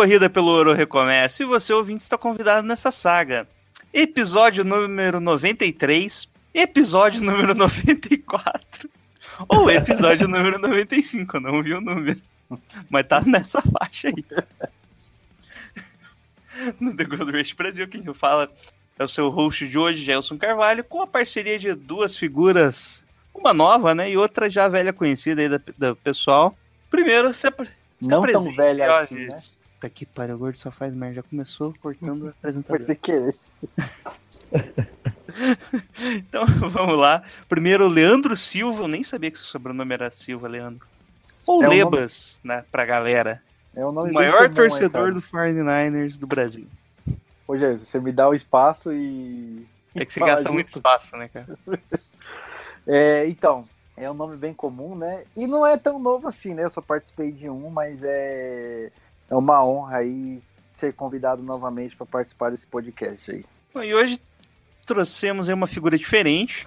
Corrida pelo ouro recomeça e você, ouvinte, está convidado nessa saga. Episódio número 93, episódio número 94, ou episódio número 95, eu não vi o número. Mas tá nessa faixa aí. No The Gold Rush Brasil, quem fala é o seu host de hoje, Gelson Carvalho, com a parceria de duas figuras, uma nova, né, e outra já velha conhecida aí da, do pessoal. Primeiro, se Não tão velha assim, né? Puta que pariu, o gordo só faz merda. Já começou cortando o Foi apresentador. sem querer. Então, vamos lá. Primeiro, Leandro Silva. Eu nem sabia que seu sobrenome era Silva, Leandro. Ou É Lebas, né, pra galera. É nome O bem maior comum, torcedor do 49ers do Brasil. Ô, Jesus, você me dá o espaço e. É que você Fala gasta junto. muito espaço, né, cara? É, então, é um nome bem comum, né? E não é tão novo assim, né? Eu só participei de um, mas é, é uma honra aí ser convidado novamente para participar desse podcast aí. Bom, E hoje trouxemos aí uma figura diferente,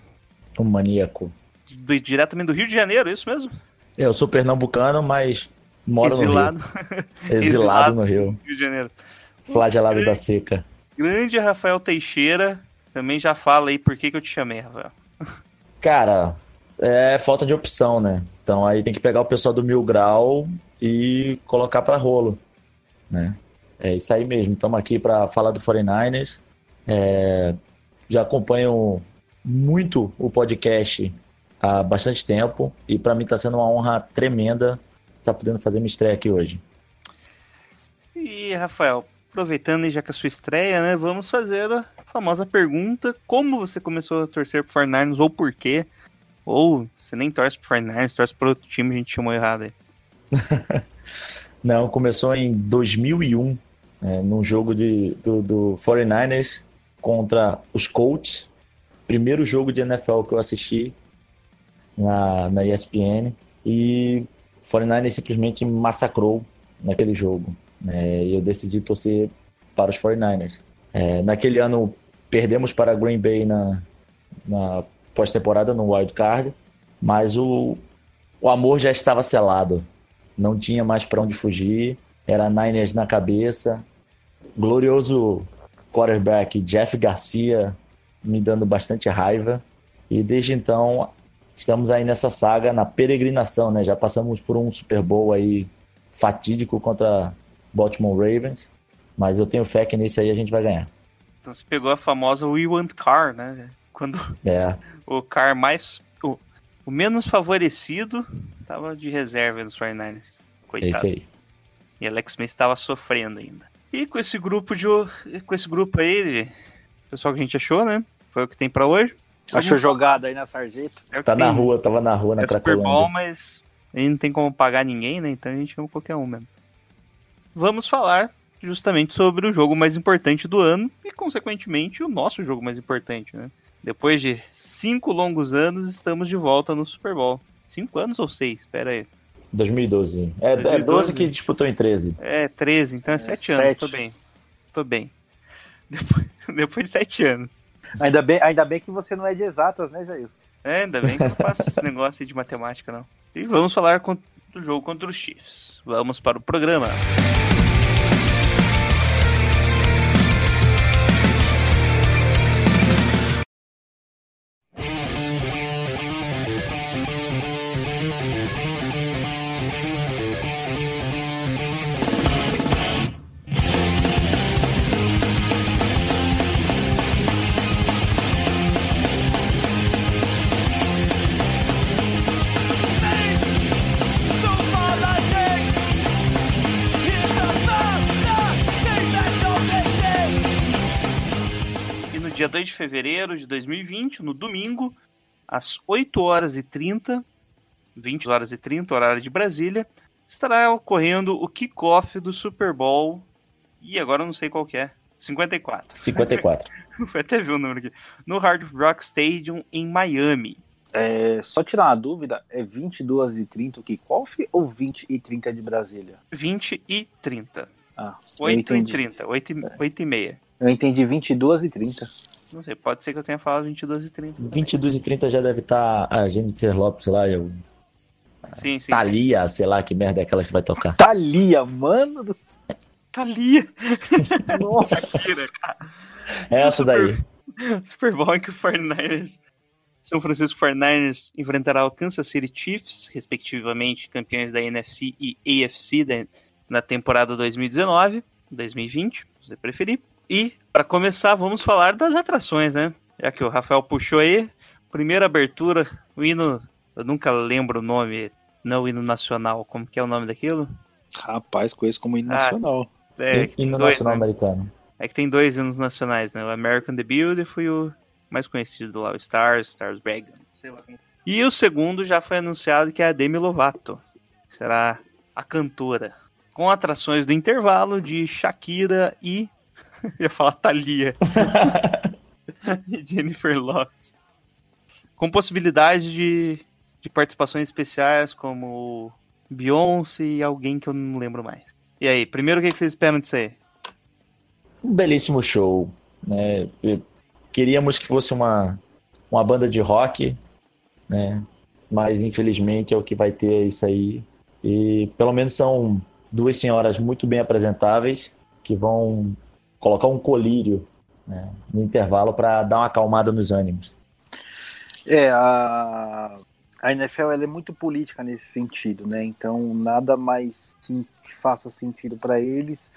Um maníaco. do- diretamente do Rio de Janeiro, é isso mesmo? Eu sou pernambucano, mas moro Exilado. no Rio. Exilado, Exilado. no Rio. Rio de Janeiro. Flagelado da seca. Grande Rafael Teixeira. Também já fala aí por que, que eu te chamei, Rafael. Cara, é falta de opção, né? Então aí tem que pegar o pessoal do Mil Grau e colocar pra rolo, né? É isso aí mesmo. Estamos aqui para falar do 49ers. É, já acompanho muito o podcast há bastante tempo e para mim está sendo uma honra tremenda estar podendo fazer minha estreia aqui hoje. E, Rafael, aproveitando já que é a sua estreia, né, vamos fazer a famosa pergunta: como você começou a torcer pro 49ers ou por quê? Ou você nem torce pro 49ers, torce pro outro time, a gente chamou errado aí. Não, começou em 2001, é, num jogo de, do, do 49ers contra os Colts. Primeiro jogo de NFL que eu assisti na, na ESPN. E o 49ers simplesmente me massacrou naquele jogo. né, e eu decidi torcer para os 49ers. É, naquele ano, perdemos para Green Bay na, na pós-temporada, no Wild Card. Mas o, o amor já estava selado não tinha mais para onde fugir, era Niners na cabeça. Glorioso quarterback Jeff Garcia me dando bastante raiva. E desde então estamos aí nessa saga, na peregrinação, né? Já passamos por um Super Bowl aí fatídico contra Baltimore Ravens, mas eu tenho fé que nesse aí a gente vai ganhar. Então você pegou a famosa We Want Car, né? Quando É, o car mais. O, menos favorecido tava de reserva dos 49ers. é Coitado. isso aí. E Alex Smith estava sofrendo ainda. E com esse grupo de com esse grupo aí, de pessoal que a gente achou, né? Foi o que tem pra hoje. Achou jogada aí na sarjeta? É Tá na rua, tava na rua na É Super Cracolândia. mas a gente não tem como pagar ninguém, né? Então a gente chama qualquer um mesmo. Vamos falar justamente sobre o jogo mais importante do ano e, consequentemente, o nosso jogo mais importante, né? Depois de cinco longos anos, estamos de volta no Super Bowl. Cinco anos ou seis? Espera aí. 2012. É, é 2012. 12 que disputou em 13. É, 13, então é, É, 7 anos. sete. Tô bem. Tô bem. Depois, depois de 7 anos. Ainda bem, ainda bem que você não é de exatas, né, Jailson? É, ainda bem que eu não faço esse negócio aí de matemática, não. E vamos falar do jogo contra os Chiefs. Vamos para o programa. E de fevereiro de 2020, no domingo, às 8 horas e 30, 20 horas e 30, horário de Brasília, estará ocorrendo o kickoff do Super Bowl. E agora eu não sei qual que é. 54. 54. Foi até ver o número aqui. No Hard Rock Stadium em Miami. É, só tirar uma dúvida, é 22 e 30 o kickoff ou 20 e 30 de Brasília? 20 e 30. Ah, 8 e entendi. 30. 8 e, 8 e meia. eu entendi 22 e 30. Não sei, pode ser que eu tenha falado 22 e 30. também. 22 e 30 já deve estar a Jennifer Lopes lá, eu, Sim, sim. sim. Thalia, sei lá que merda é aquela que vai tocar. Thalia, mano do Thalia. Nossa. É essa daí. Super Bowl em que o 49ers, São Francisco 49ers enfrentará o Kansas City Chiefs, respectivamente campeões da NFC e AFC da- na temporada 2019, 2020, se você preferir. E, para começar, vamos falar das atrações, né? Já que o Rafael puxou aí, primeira abertura, o hino, eu nunca lembro o nome, não o hino nacional, como que é o nome daquilo? Rapaz, conheço como hino Ah, nacional. É, e, que tem e no dois, Nacional né? Americano. É que tem dois hinos nacionais, né? O American the Beautiful e o mais conhecido lá, o Stars, Stars Dragon. Sei lá. E o segundo já foi anunciado que é a Demi Lovato, que será a cantora. Com atrações do intervalo de Shakira e. Ia falar Thalia. e Jennifer Lopes. Com possibilidade de, de participações especiais como Beyoncé e alguém que eu não lembro mais. E aí, primeiro o que vocês esperam disso aí? Um belíssimo show, né? Queríamos que fosse uma, uma banda de rock, né? Mas infelizmente é o que vai ter isso aí. E pelo menos são duas senhoras muito bem apresentáveis que vão colocar um colírio né, no intervalo para dar uma acalmada nos ânimos. É, a, a NFL é muito política nesse sentido, né? Então nada mais sim, faça sentido para eles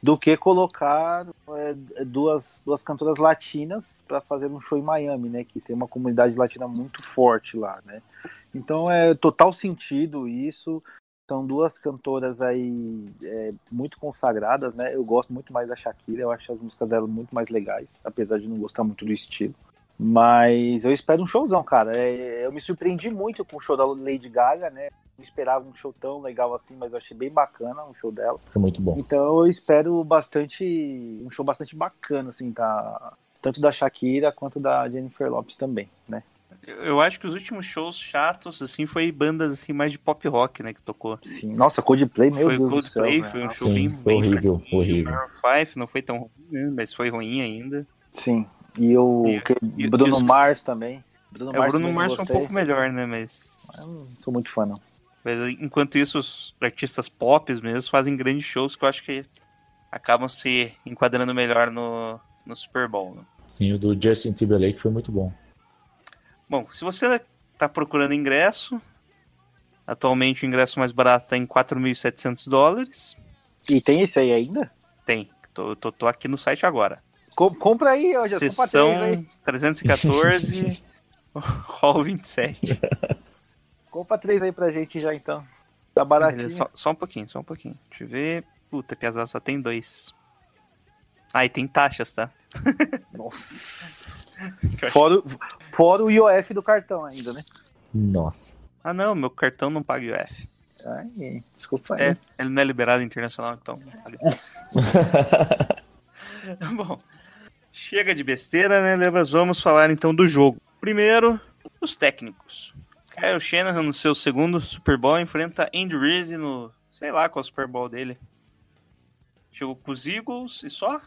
do que colocar é, duas, duas cantoras latinas para fazer um show em Miami, né? Que tem uma comunidade latina muito forte lá, né? Então é total sentido isso. São duas cantoras aí é, muito consagradas, né? Eu gosto muito mais da Shakira, eu acho as músicas dela muito mais legais, apesar de não gostar muito do estilo. Mas eu espero um showzão, cara. É, eu me surpreendi muito com o show da Lady Gaga, né? Não esperava um show tão legal assim, mas eu achei bem bacana o show dela. Foi muito bom. Então eu espero bastante. um show bastante bacana, assim, tá? Tanto da Shakira quanto da Jennifer Lopes também, né? Eu acho que os últimos shows chatos, assim, foi bandas assim mais de pop rock, né, que tocou. Sim. Nossa, Coldplay, meu foi Deus Coldplay, do céu. foi um show Sim, bem, foi bem horrível, fraquinho. horrível. 5 não foi tão ruim, né, mas foi ruim ainda. Sim. E o E- que- e- e Bruno os- Mars também. Bruno É, o Bruno Mars foi um pouco melhor, né, mas... Eu não sou muito fã, não. mas enquanto isso, os artistas pop mesmo fazem grandes shows que eu acho que acabam se enquadrando melhor no, no Super Bowl, né? Sim, o do Justin Timberlake foi muito bom. Bom, se você está procurando ingresso, atualmente o ingresso mais barato está em 4.700 dólares. E tem esse aí ainda? Tem, tô, tô, tô aqui no site agora. Com- compra aí, ó, já compra três aí. Sessão 314, Hall 27. Compra três aí pra gente já então. Tá baratinho. Só, só um pouquinho, só um pouquinho. Deixa eu ver. Puta, que azar, só tem dois. Ah, e tem taxas, tá? Nossa. Eu Fora, fora o IOF do cartão ainda, né? Nossa. Ah, não, meu cartão não paga IOF. Ai, desculpa aí. É, ele não é liberado internacional, então. Bom, chega de besteira, né, Lebas? Vamos falar então do jogo. Primeiro, os técnicos. Kyle Shanahan, no seu segundo Super Bowl, enfrenta Andy Reid no, sei lá qual é o Super Bowl dele. Jogou com os Eagles e só?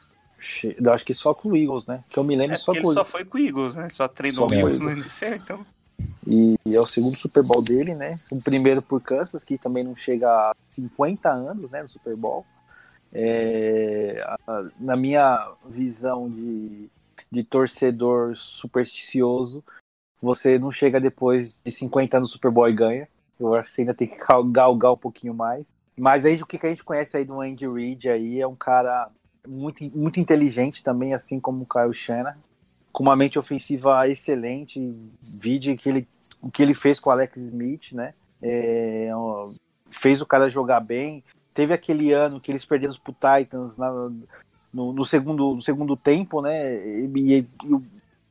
Eu acho que só com o Eagles, né? Que eu me lembro É só com ele só foi com o Eagles, né? Só treinou Só o Eagles no. NFL, então. E é o segundo Super Bowl dele, né? O primeiro por Kansas, que também não chega a 50 anos, né? No Super Bowl. É, a- na minha visão de, de torcedor supersticioso, você não chega depois de 50 anos no Super Bowl e ganha. Eu acho que você ainda tem que gal- galgar um pouquinho mais. Mas aí o que que a gente conhece aí do Andy Reid aí é um cara muito, muito inteligente também, assim como o Kyle Shanahan com uma mente ofensiva excelente. Vide que ele, o que ele fez com o Alex Smith, né? É, fez o cara jogar bem. Teve aquele ano que eles perderam pro Titans na- no, no segundo, no segundo tempo, né? E, e- e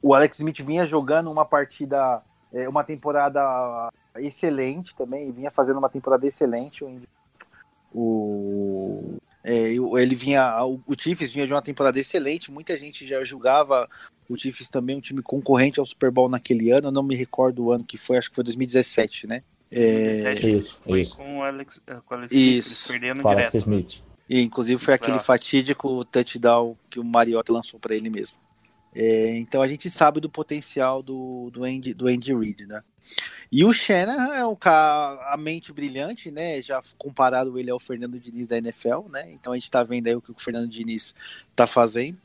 o, Alex Smith vinha jogando uma partida, é, uma temporada excelente também, vinha fazendo uma temporada excelente. O, é, ele vinha, o, Chiefs vinha de uma temporada excelente, muita gente já julgava o Chiefs também um time concorrente ao Super Bowl naquele ano, eu não me recordo o ano que foi, acho que foi 2017, né? É, 2017 Isso, foi isso. com o Alex, eh, com o Alex Isso. Smith, eles perderam Com Alex direto. Smith. e inclusive foi aquele fatídico touchdown que o Mariota lançou para ele mesmo. É, então a gente sabe do potencial do, do, Andy, do Andy Reid, né? E o Shanahan é um cara, a mente brilhante, né? Já comparado ele ao Fernando Diniz da NFL, né? Então a gente tá vendo aí o que o Fernando Diniz tá fazendo.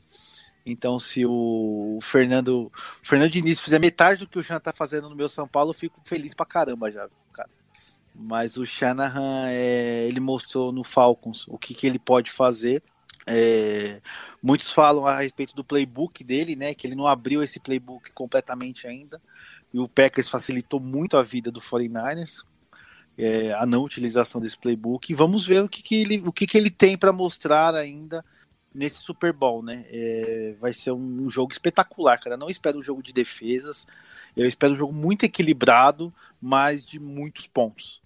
Então, se o Fernando, o Fernando Diniz fizer metade do que o Shanahan tá fazendo no meu São Paulo, eu fico feliz pra caramba já, cara. Mas o Shanahan, é, ele mostrou no Falcons o que, que ele pode fazer. É, muitos falam a respeito do playbook dele, né? Que ele não abriu esse playbook completamente ainda. E o Packers facilitou muito a vida do 49ers, é, a não utilização desse playbook. E vamos ver o que, que ele, o que, que ele tem para mostrar ainda nesse Super Bowl, né? É, vai ser um, um jogo espetacular, cara. Não espero um jogo de defesas. Eu espero um jogo muito equilibrado, mas de muitos pontos.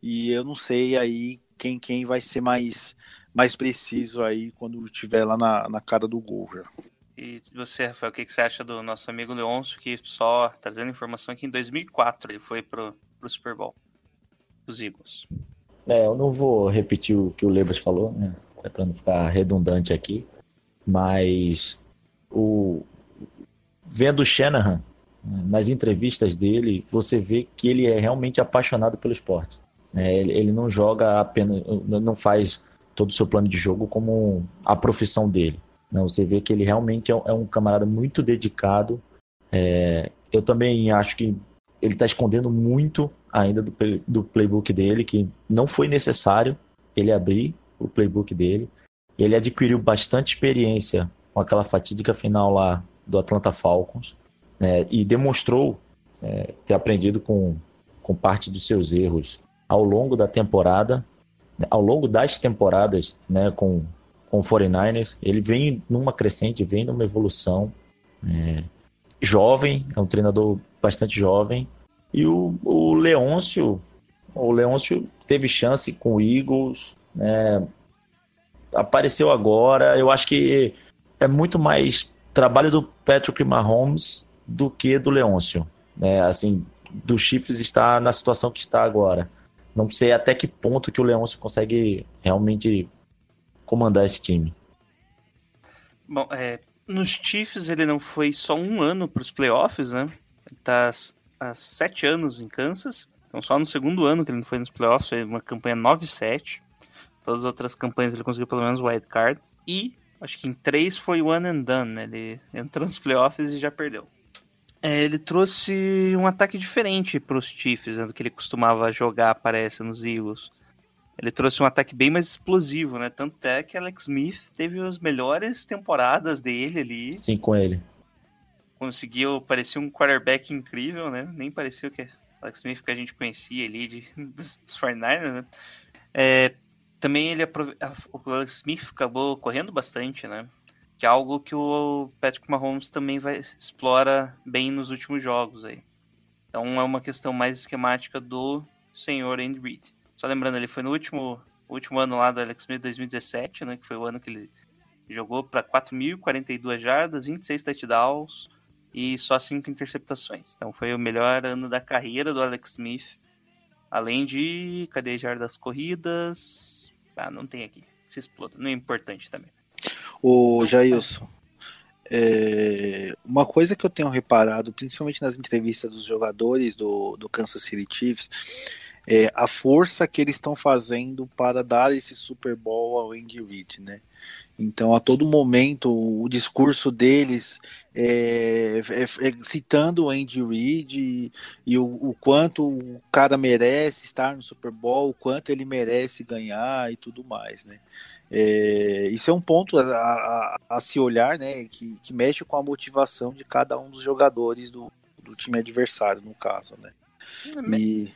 E eu não sei aí quem, quem vai ser mais, mais preciso aí quando estiver lá na, na cara do gol. Já. E você, Rafael, o que, que você acha do nosso amigo Leôncio, que só trazendo informação que em 2004 ele foi pro, pro Super Bowl, os Eagles. É, eu não vou repetir o que o Lebas falou, né? Para não ficar redundante aqui. Mas o vendo o Shanahan né, nas entrevistas dele, você vê que ele é realmente apaixonado pelo esporte. né? Ele, ele não joga apenas, não faz todo o seu plano de jogo como a profissão dele. Não, você vê que ele realmente é um, é um camarada muito dedicado. É, eu também acho que ele está escondendo muito ainda do, do playbook dele, que não foi necessário ele abrir o playbook dele. Ele adquiriu bastante experiência com aquela fatídica final lá do Atlanta Falcons né, e demonstrou é, ter aprendido com, com parte dos seus erros ao longo da temporada, né, ao longo das temporadas né, com, com o 49ers. Ele vem numa crescente, vem numa evolução. é, jovem, é um treinador bastante jovem. E o, o Leôncio, o Leôncio teve chance com o Eagles, né, apareceu agora. Eu acho que é muito mais trabalho do Patrick Mahomes do que do Leôncio. Né? Assim, do Chiefs está na situação que está agora. Não sei até que ponto que o Leôncio consegue realmente comandar esse time. Bom, é, nos Chiefs ele não foi só um ano para os playoffs, né? Ele tá há- sete anos em Kansas. Então só no segundo ano que ele não foi nos playoffs, foi uma campanha 9-7. Todas as outras campanhas ele conseguiu pelo menos wild card. E acho que em três foi one and done, né? Ele entrou nos playoffs e já perdeu. É, ele trouxe um ataque diferente para os Chiefs, né, do que ele costumava jogar, parece, nos Eagles. Ele trouxe um ataque bem mais explosivo, né? Tanto é que Alex Smith teve as melhores temporadas dele ali. Sim, com ele. Conseguiu, parecia um quarterback incrível, né? Nem parecia o que Alex Smith que a gente conhecia ali de, dos, dos 49ers, né? É, também ele o Alex Smith acabou correndo bastante, né? Que é algo que o Patrick Mahomes também vai explora bem nos últimos jogos aí. Então é uma questão mais esquemática do senhor Andy Reid. Só lembrando, ele foi no último, último ano lá do Alex Smith, 2017, né? Que foi o ano que ele jogou para 4.042 jardas, 26 touchdowns e só 5 interceptações. Então foi o melhor ano da carreira do Alex Smith. Além de, cadê jardas corridas? Ah, não tem aqui. Se exploda. Não é importante também. O Jailson, é, uma coisa que eu tenho reparado, principalmente nas entrevistas dos jogadores do, do Kansas City Chiefs, é a força que eles estão fazendo para dar esse Super Bowl ao Andy Reid, né? Então, a todo momento, o discurso deles é, é- é citando o Andy Reid e, e o, o quanto o cara merece estar no Super Bowl, o quanto ele merece ganhar e tudo mais, né? É, isso é um ponto a, a- a se olhar, né? Que, que mexe com a motivação de cada um dos jogadores do, do time adversário, no caso, né? E...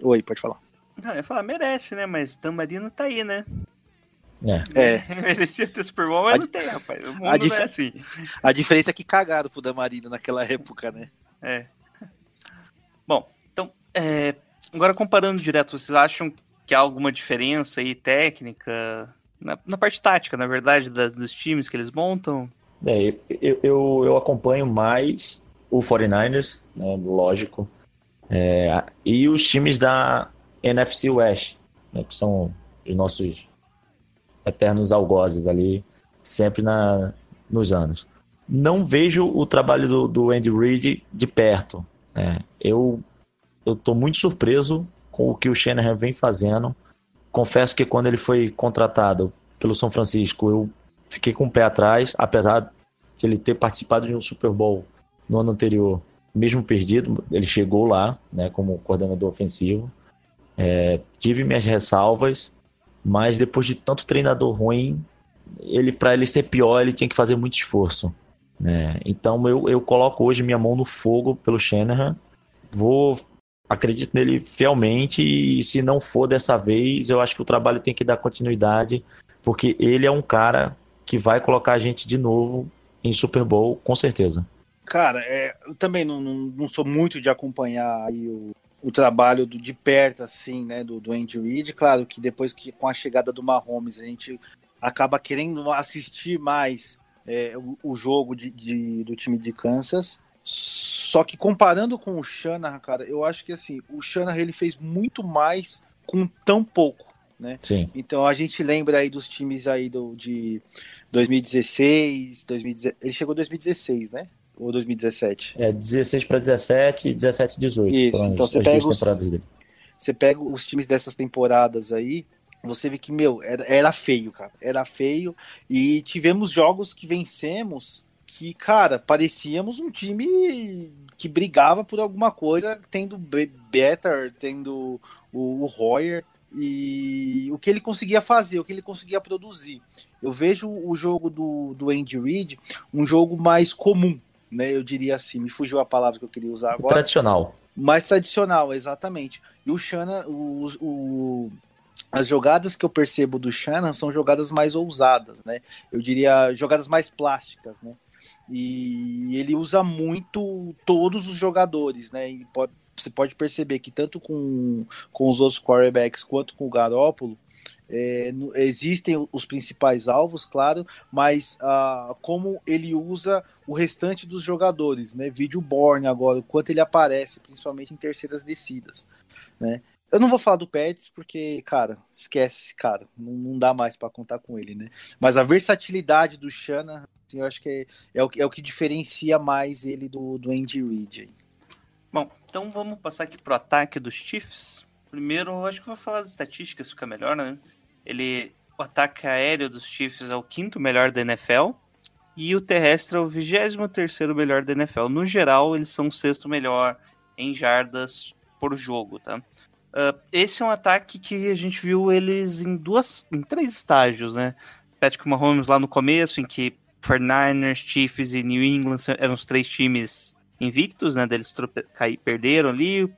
Oi, pode falar. Não, eu ia falar, merece, né? Mas Dan Marino tá aí, né? É. É, Merecia ter Super Bowl, mas A não tem, rapaz. O mundo a dif- não é assim. a diferença é que cagaram pro Damarino naquela época, né? É. Bom, então, é, agora comparando direto, vocês acham que que há alguma diferença aí técnica, na, na parte tática, na verdade, da, dos times que eles montam? É, eu, eu, eu acompanho mais o 49ers, né, lógico, é, e os times da NFC West, né, que são os nossos eternos algozes ali, sempre na, nos anos. Não vejo o trabalho do, do Andy Reid de perto. Né? Eu estou muito surpreso com o que o Shanahan vem fazendo. Confesso que quando ele foi contratado pelo São Francisco, eu fiquei com o pé atrás, apesar de ele ter participado de um Super Bowl no ano anterior, mesmo perdido, ele chegou lá, né, como coordenador ofensivo. É, tive minhas ressalvas, mas depois de tanto treinador ruim, ele para ele ser pior, ele tinha que fazer muito esforço. Né? Então eu, eu coloco hoje minha mão no fogo pelo Shanahan. Vou acredito nele fielmente e se não for dessa vez, eu acho que o trabalho tem que dar continuidade, porque ele é um cara que vai colocar a gente de novo em Super Bowl, com certeza. Cara, é, eu também não, não, não, sou muito de acompanhar o, o trabalho do, de perto, assim, né, do, do Andy Reid. Claro que depois que com a chegada do Mahomes a gente acaba querendo assistir mais é, o, o, jogo de, de, do time de Kansas. Só que comparando com o Shanahan, cara, eu acho que assim, o Shanahan ele fez muito mais com tão pouco. Né? Sim. Então a gente lembra aí dos times aí do, de 2016, 2016, ele chegou em 2016, né? Ou 2017? É, 16 para 17, 17 18. Isso, então você pega, os, você pega os times dessas temporadas aí, você vê que, meu, era, era feio, cara. Era feio. E tivemos jogos que vencemos que, cara, parecíamos um time que brigava por alguma coisa, tendo Better, tendo o, o Royer e o que ele conseguia fazer, o que ele conseguia produzir. Eu vejo o jogo do, do Andy Reid um jogo mais comum, né? Eu diria assim, me fugiu a palavra que eu queria usar agora. Tradicional. Mais tradicional, exatamente. E o Shana, o, o, as jogadas que eu percebo do Shannon são jogadas mais ousadas, né? Eu diria jogadas mais plásticas, né? E ele usa muito todos os jogadores, né? E pode, você pode perceber que tanto com, com os outros quarterbacks quanto com o Garópolo, é, existem os principais alvos, claro, mas ah, como ele usa o restante dos jogadores, né? Vídeo Borne agora, o quanto ele aparece, principalmente em terceiras descidas, né? Eu não vou falar do Pets porque, cara, esquece cara. Não, não dá mais para contar com ele, né? Mas a versatilidade do Shana, assim, eu acho que é, é, o, é o que diferencia mais ele do, do Andy Reid. Bom, então vamos passar aqui pro ataque dos Chiefs. Primeiro, eu acho que vou falar das estatísticas, fica melhor, né? Ele, o ataque aéreo dos Chiefs é o quinto melhor da NFL e o terrestre é o vigésimo terceiro melhor da NFL. No geral, eles são o sexto melhor em jardas por jogo, tá? Uh, esse é um ataque que a gente viu eles em duas, em três estágios, né? Patrick Mahomes lá no começo, em que 49ers, Chiefs e New England eram os três times invictos, né? Deles cair, perderam ali,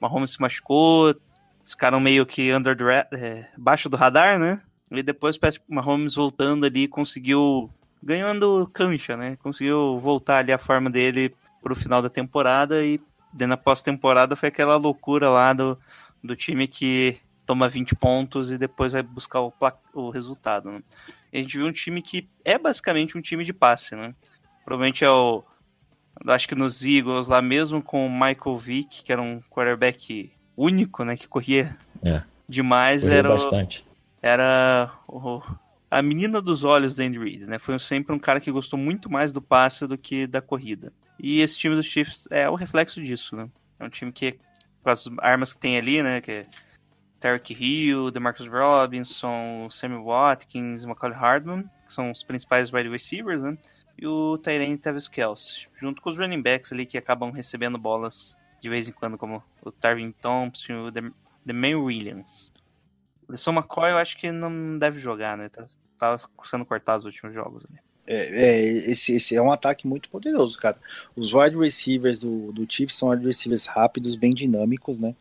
Mahomes se machucou, ficaram meio que under the, é, baixo do radar, né? E depois Patrick Mahomes voltando ali conseguiu ganhando cancha, né? Conseguiu voltar ali a forma dele pro final da temporada e na pós-temporada foi aquela loucura lá do do time que toma 20 pontos e depois vai buscar o, o resultado. Né? a gente viu um time que é basicamente um time de passe, né? Provavelmente é o. Acho que nos Eagles lá mesmo com o Michael Vick, que era um quarterback único, né? Que corria é. demais. Corria era bastante. O, era o, a menina dos olhos do Andy Reid, né? Foi sempre um cara que gostou muito mais do passe do que da corrida. E esse time dos Chiefs é o reflexo disso, né? É um time que com as armas que tem ali, né? Que é Tarek Hill, DeMarcus Robinson, Sammy Watkins, Macaulay Hardman, que são os principais wide receivers, né? E o Tyrene Tavis Kelsey, junto com os running backs ali que acabam recebendo bolas de vez em quando, como o Tarvin Thompson e o Demain Williams. O LeSon McCoy eu acho que não deve jogar, né? Tá, tá sendo cortado os últimos jogos ali. É, é, esse, esse é um ataque muito poderoso, cara. Os wide receivers do, do Chiefs são wide receivers rápidos, bem dinâmicos, né?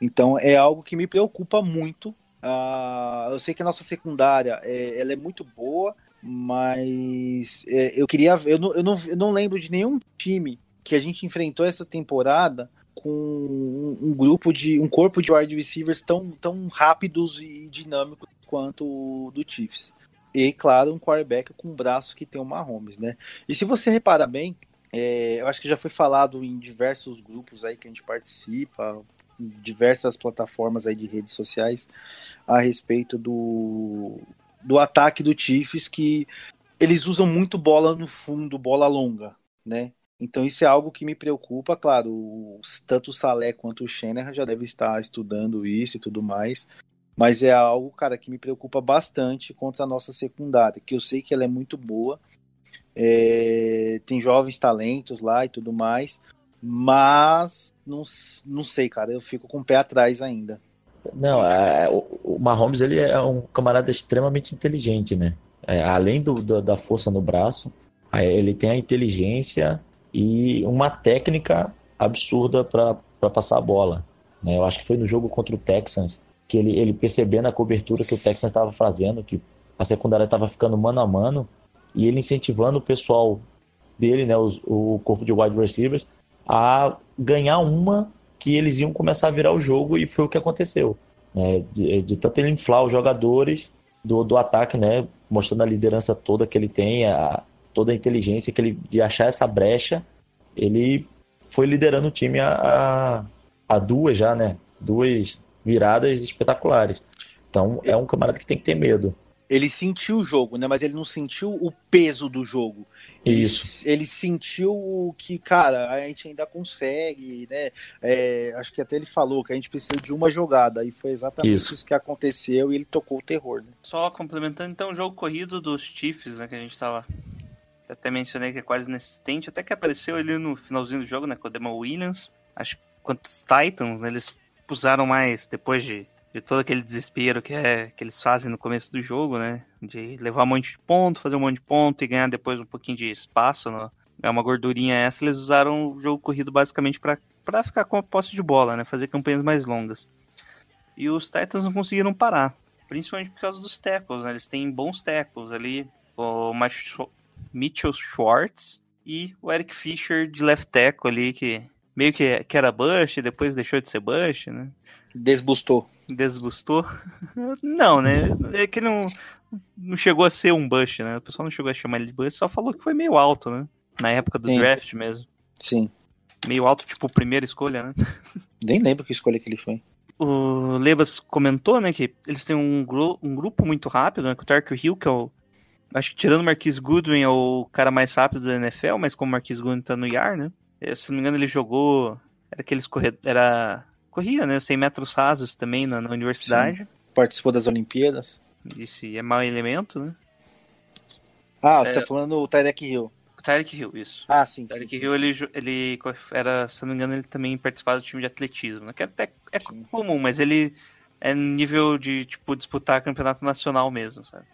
Então é algo que me preocupa muito. Uh, eu sei que a nossa secundária é, ela é muito boa, mas é, eu queria. Eu não, eu, não, eu não lembro de nenhum time que a gente enfrentou essa temporada com um, um grupo de um corpo de wide receivers tão, tão rápidos e dinâmicos quanto o do Chiefs. E, claro, um quarterback com um braço que tem o Mahomes, né? E se você reparar bem, é, eu acho que já foi falado em diversos grupos aí que a gente participa, diversas plataformas aí de redes sociais, a respeito do, do ataque do Chiefs, que eles usam muito bola no fundo, bola longa, né? Então isso é algo que me preocupa, claro, tanto o Salé quanto o Schenner já devem estar estudando isso e tudo mais, mas é algo, cara, que me preocupa bastante contra a nossa secundária, que eu sei que ela é muito boa, é, tem jovens talentos lá e tudo mais, mas não, não sei, cara, eu fico com o pé atrás ainda. Não, é, o, Mahomes ele é um camarada extremamente inteligente, né? É, além do, do, da força no braço, ele tem a inteligência e uma técnica absurda para passar a bola. Né? Eu acho que foi no jogo contra o Texans que ele, ele percebendo a cobertura que o Texans estava fazendo, que a secundária estava ficando mano a mano, e ele incentivando o pessoal dele, né, os, o corpo de wide receivers, a ganhar uma que eles iam começar a virar o jogo, e foi o que aconteceu. Né? De, de tanto ele inflar os jogadores do, do ataque, né, mostrando a liderança toda que ele tem, a, toda a inteligência que ele de achar essa brecha, ele foi liderando o time a, a, a duas já, né? Duas viradas espetaculares. Então é um camarada que tem que ter medo. Ele sentiu o jogo, né? Mas ele não sentiu o peso do jogo. Isso. Ele, ele sentiu que, cara, a gente ainda consegue, né? É, acho que até ele falou que a gente precisa de uma jogada. E foi exatamente isso, isso que aconteceu e ele tocou o terror, né? Só complementando, então, o jogo corrido dos Chiefs, né? Que a gente tava até mencionei que é quase inexistente, até que apareceu ali no finalzinho do jogo, né, com o Demon Williams. Acho que quanto os Titans, né, eles usaram mais depois de, de todo aquele desespero que, é, que eles fazem no começo do jogo, né, de levar um monte de ponto, fazer um monte de ponto e ganhar depois um pouquinho de espaço, né, ganhar uma gordurinha essa, eles usaram o jogo corrido basicamente para ficar com a posse de bola, né, fazer campanhas mais longas. E os Titans não conseguiram parar, principalmente por causa dos tackles, né, eles têm bons tackles ali, o Mitchell Schwartz e o Eric Fischer de left tackle ali, que meio que, que era Bush, depois deixou de ser Bush, né? Desbustou. Desbustou? não, né? É que não, não chegou a ser um Bush, né? O pessoal não chegou a chamar ele de Bush, só falou que foi meio alto, né? Na época do Sim. draft mesmo. Sim. Meio alto, tipo, primeira escolha, né? Nem lembro que escolha que ele foi. O Lebas comentou, né, que eles têm um, gru um grupo muito rápido, né? Com o Tark Hill, que é o Acho que tirando o Marquis Goodwin é o cara mais rápido da NFL, mas como o Marquis Goodwin tá no IAR, né? Se não me engano, ele jogou. Era aqueles corredores. Era. Corria, né? 100 metros rasos também na, na universidade. Sim. Participou das Olimpíadas. Isso, e é mau elemento, né? Ah, você é... tá falando o Tyrek Hill. Tyreek Hill, isso. Ah, sim. Tyreek sim, Hill, sim, ele, ele era, se não me engano, ele também participava do time de atletismo, né? Que até é comum, mas ele é nível de, tipo, disputar campeonato nacional mesmo, sabe?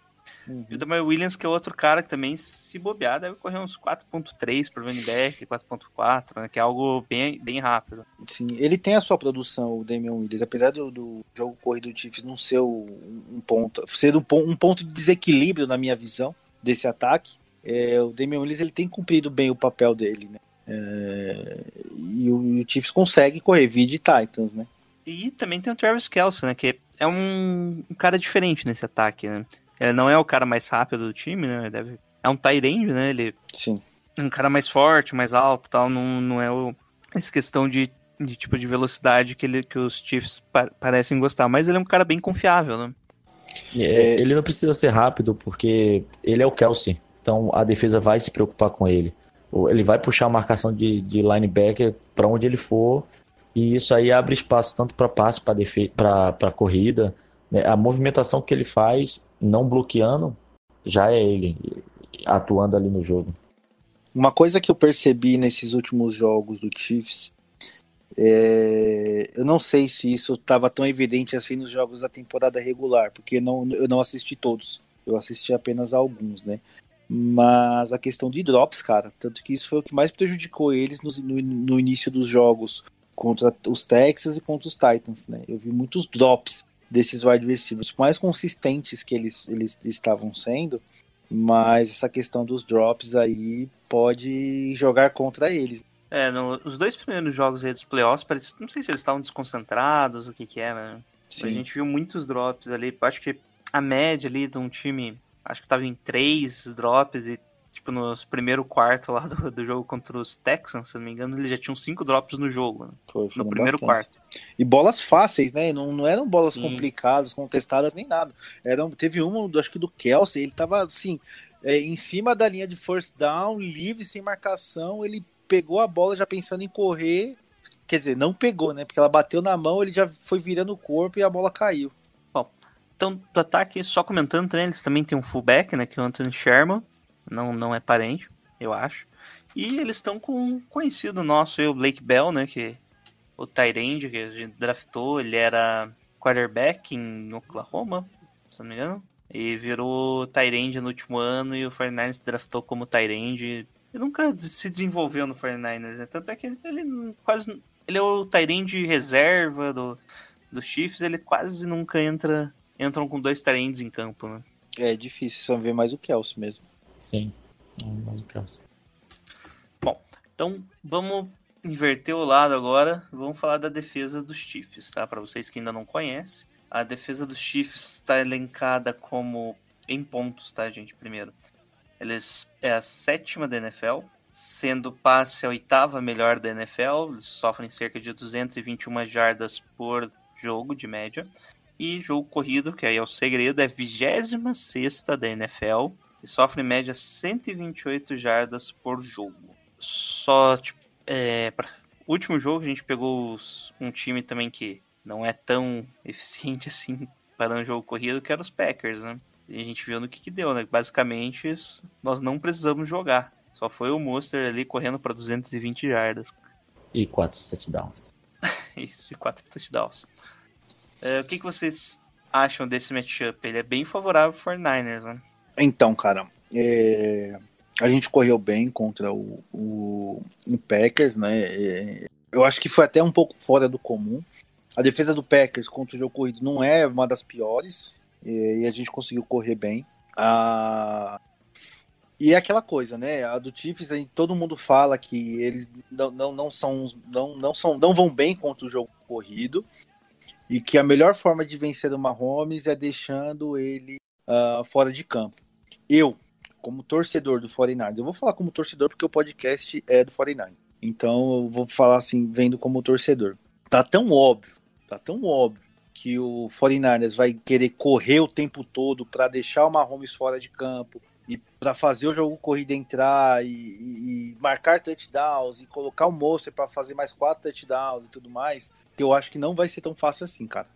Uhum. E o Damar Williams, que é outro cara que também, se bobear, deve correr uns 4.3 para o back, 4.4, né, que é algo bem, bem rápido. Sim, ele tem a sua produção, o Damian Williams, apesar do, do jogo corrido do Chiefs não ser um ponto, ser um, um ponto de desequilíbrio na minha visão desse ataque, é, o Damian Williams ele tem cumprido bem o papel dele, né? É, e, o, e o Chiefs consegue correr via de Titans, né? E também tem o Travis Kelce, né? Que é um, um cara diferente nesse ataque, né? Ele não é o cara mais rápido do time, né? Ele deve... É um tight end, né? Ele Sim. é um cara mais forte, mais alto tal. Não, não é o... essa questão de, de tipo de velocidade que, ele, que os Chiefs pa parecem gostar. Mas ele é um cara bem confiável, né? É, ele não precisa ser rápido porque ele é o Kelsey. Então a defesa vai se preocupar com ele. Ele vai puxar a marcação de, de linebacker para onde ele for. E isso aí abre espaço tanto para passe, para corrida. Né? A movimentação que ele faz não bloqueando, já é ele atuando ali no jogo. Uma coisa que eu percebi nesses últimos jogos do Chiefs, é... eu não sei se isso estava tão evidente assim nos jogos da temporada regular, porque não, eu não assisti todos, eu assisti apenas alguns, né? Mas a questão de drops, cara, tanto que isso foi o que mais prejudicou eles no, no, no início dos jogos contra os Texas e contra os Titans, né? Eu vi muitos drops desses wide receivers, mais consistentes que eles, eles estavam sendo, mas essa questão dos drops aí pode jogar contra eles. É, no, os dois primeiros jogos aí dos playoffs, parece, não sei se eles estavam desconcentrados, o que que era. Né? A gente viu muitos drops ali. Acho que a média ali de um time, acho que estava em três drops e tipo, nos primeiro quarto lá do, do jogo contra os Texans, se não me engano, eles já tinham cinco drops no jogo, né? Foi, no primeiro bastante. quarto. E bolas fáceis, né? Não, não eram bolas Sim. complicadas, contestadas, nem nada. Eram, teve uma, acho que do Kelsey, ele tava assim, é, em cima da linha de first down, livre, sem marcação, ele pegou a bola já pensando em correr, quer dizer, não pegou, né? Porque ela bateu na mão, ele já foi virando o corpo e a bola caiu. Bom, então do ataque, só comentando também, eles também têm um fullback, né? Que é o Anthony Sherman não, não é parente, eu acho. E eles estão com um conhecido nosso, o Blake Bell, né? Que o Tyrande que a gente draftou, ele era quarterback em Oklahoma, se não me engano. E virou Tyrande no último ano e o 49ers draftou como Tyrande. E nunca se desenvolveu no 49ers, né? Tanto é que ele quase. Ele é o Tyrande reserva do, dos Chiefs, ele quase nunca entra. Entram com dois Tyrands em campo, né? É difícil, só ver mais o Kelsey mesmo. Sim, mais o caso. Bom, então vamos inverter o lado agora. Vamos falar da defesa dos Chiefs, tá? Para vocês que ainda não conhecem. A defesa dos Chiefs está elencada como em pontos, tá, gente? Primeiro, eles é a sétima da NFL, sendo passe a oitava melhor da NFL. Eles sofrem cerca de 221 jardas por jogo de média. E jogo corrido, que aí é o segredo, é 26 da NFL e sofre em média 128 jardas por jogo. Só, tipo, é, pra... último jogo a gente pegou os... um time também que não é tão eficiente assim para um jogo corrido, que era os Packers, né? E a gente viu no que, que deu, né? Basicamente, nós não precisamos jogar. Só foi o Monster ali correndo para 220 jardas. E 4 touchdowns. Isso, e 4 touchdowns. É, o que, que vocês acham desse matchup? Ele é bem favorável para 49ers, né? Então, cara, é... a gente correu bem contra o, o, o Packers, né? É... Eu acho que foi até um pouco fora do comum. A defesa do Packers contra o jogo corrido não é uma das piores e a gente conseguiu correr bem. Ah, e é aquela coisa, né? A do Chiefs, todo mundo fala que eles não, não, não, são, não, não, são, não vão bem contra o jogo corrido e que a melhor forma de vencer o Mahomes é deixando ele uh, fora de campo eu, como torcedor do 49ers, eu vou falar como torcedor porque o podcast é do 49ers. Então eu vou falar assim, vendo como torcedor. Tá tão óbvio, tá tão óbvio que o 49ers vai querer correr o tempo todo para deixar o Mahomes fora de campo e para fazer o jogo corrida entrar e, e, e, marcar touchdowns e colocar o Monster para fazer mais quatro touchdowns e tudo mais, que eu acho que não vai ser tão fácil assim, cara.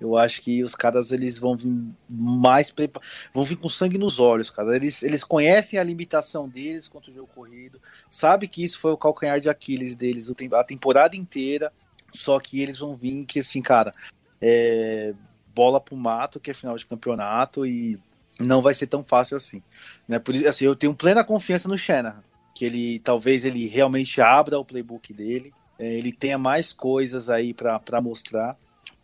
Eu acho que os caras eles vão vir mais vão vir com sangue nos olhos, cara. Eles, eles conhecem a limitação deles contra o jogo corrido, sabe que isso foi o calcanhar de Aquiles deles a temporada inteira. Só que eles vão vir que assim, cara, é, bola pro mato, que é final de campeonato e não vai ser tão fácil assim, né? Por isso, assim, eu tenho plena confiança no Shanahan, que ele talvez ele realmente abra o playbook dele, é, ele tenha mais coisas aí para mostrar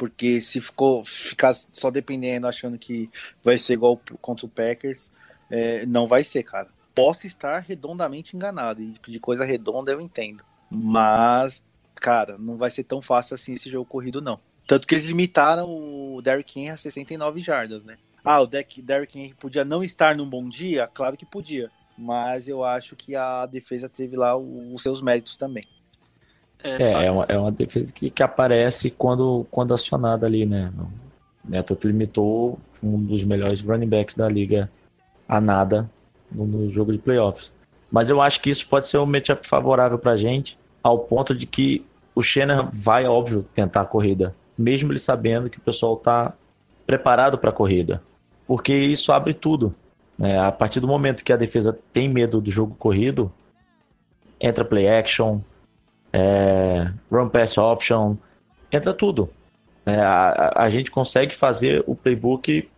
porque se ficou ficar só dependendo, achando que vai ser igual contra o Packers, é, não vai ser, cara. Posso estar redondamente enganado, e de coisa redonda eu entendo. Mas, cara, não vai ser tão fácil assim esse jogo corrido, não. Tanto que eles limitaram o Derrick Henry a 69 jardas, né? Ah, o Derrick Henry podia não estar num bom dia? Claro que podia. Mas eu acho que a defesa teve lá os seus méritos também. É, é, é, uma, é uma defesa que, que aparece quando, quando acionada ali, né? Neto limitou um dos melhores running backs da liga a nada no, no jogo de playoffs. Mas eu acho que isso pode ser um matchup favorável pra gente, ao ponto de que o Shannon vai, óbvio, tentar a corrida, mesmo ele sabendo que o pessoal tá preparado para a corrida. Porque isso abre tudo. Né? A partir do momento que a defesa tem medo do jogo corrido, entra play action, é, run pass option, entra tudo. É, a, a, gente consegue fazer o playbook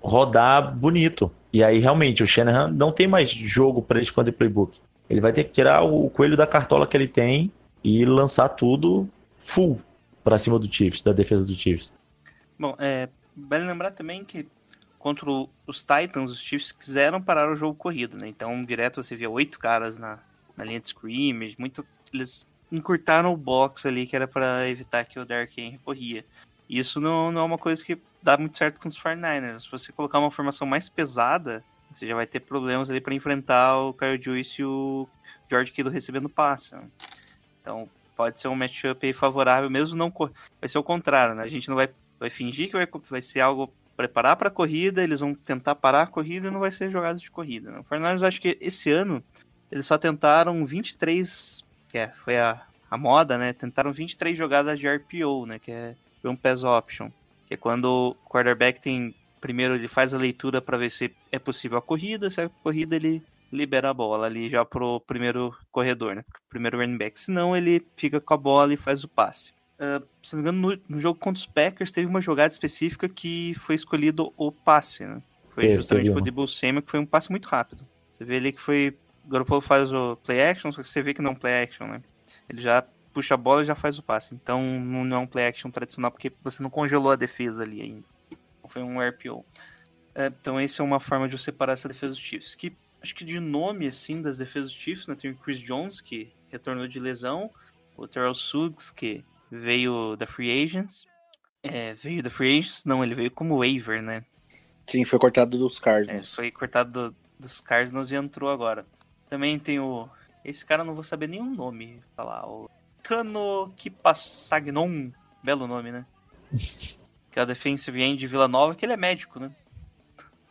rodar bonito. E aí, realmente, o Shanahan não tem mais jogo para ele esconder playbook. Ele vai ter que tirar o coelho da cartola que ele tem e lançar tudo full para cima do Chiefs, da defesa do Chiefs. Bom, é, vale lembrar também que contra os Titans, os Chiefs quiseram parar o jogo corrido, né? Então, direto você via oito caras na, na linha de scrimmage, muito eles encurtaram o box ali que era para evitar que o Derrick Henry corria. Isso não, não é uma coisa que dá muito certo com os 49ers. Se você colocar uma formação mais pesada, você já vai ter problemas ali para enfrentar o Kyle Juice e o George Kittle recebendo passe. Né? Então, pode ser um matchup favorável, mesmo não vai ser o contrário, né? A gente não vai, vai fingir que vai, vai ser algo preparar para a corrida, eles vão tentar parar a corrida e não vai ser jogadas de corrida. Né? O Fernandes, acho que esse ano eles só tentaram 23, que é, foi a, a moda, né? Tentaram 23 jogadas de RPO, né? Que é um pass option, que é quando o quarterback tem primeiro ele faz a leitura para ver se é possível a corrida, se é a corrida ele libera a bola ali já pro primeiro corredor, né? Primeiro running back. Senão ele fica com a bola e faz o passe. Uh, se não me engano, no, no, jogo contra os Packers teve uma jogada específica que foi escolhido o passe, né? Foi teve, justamente teve o Debo Samuel, que foi um passe muito rápido. Você vê ali que foi. O Garoppolo faz o play action, só que você vê que não é um play action, né? Ele já puxa a bola e já faz o passe. Então não é um play action tradicional porque você não congelou a defesa ali ainda. Foi um RPO. É, então essa é uma forma de você separar essa defesa dos Chiefs. Que acho que de nome assim das defesas dos Chiefs, né, tem o Chris Jones que retornou de lesão, o Terrell Suggs que veio da Free Agents. É, veio da Free Agents? Não, ele veio como waiver, né? Sim, foi cortado dos Cardinals. É, foi cortado do, dos Cardinals e entrou agora. Também tem o. Esse cara não vou saber nenhum nome falar. O Tano Kipasagnon. Belo nome, né? que é o defensive end de Vila Nova, que ele é médico, né?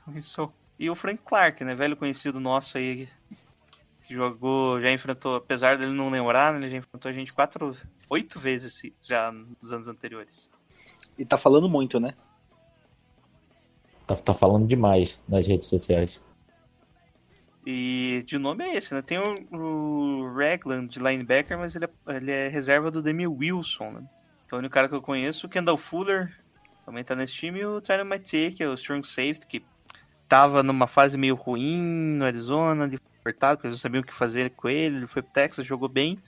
Isso. E o Frank Clark, né? Velho conhecido nosso aí, que jogou, já enfrentou, apesar dele não lembrar, né, ele já enfrentou a gente quatro, oito vezes já nos anos anteriores. E tá falando muito, né? Tá, tá falando demais nas redes sociais. E de nome é esse, né? Tem o, o Ragland de linebacker, mas ele é, ele é reserva do Demi Wilson, né? Que é o único cara que eu conheço. O Kendall Fuller também tá nesse time. E o Tyler Mathieu, que é o strong safety, que tava numa fase meio ruim no Arizona, de cortado, porque eles não sabiam o que fazer com ele. Ele foi pro Texas, jogou bem.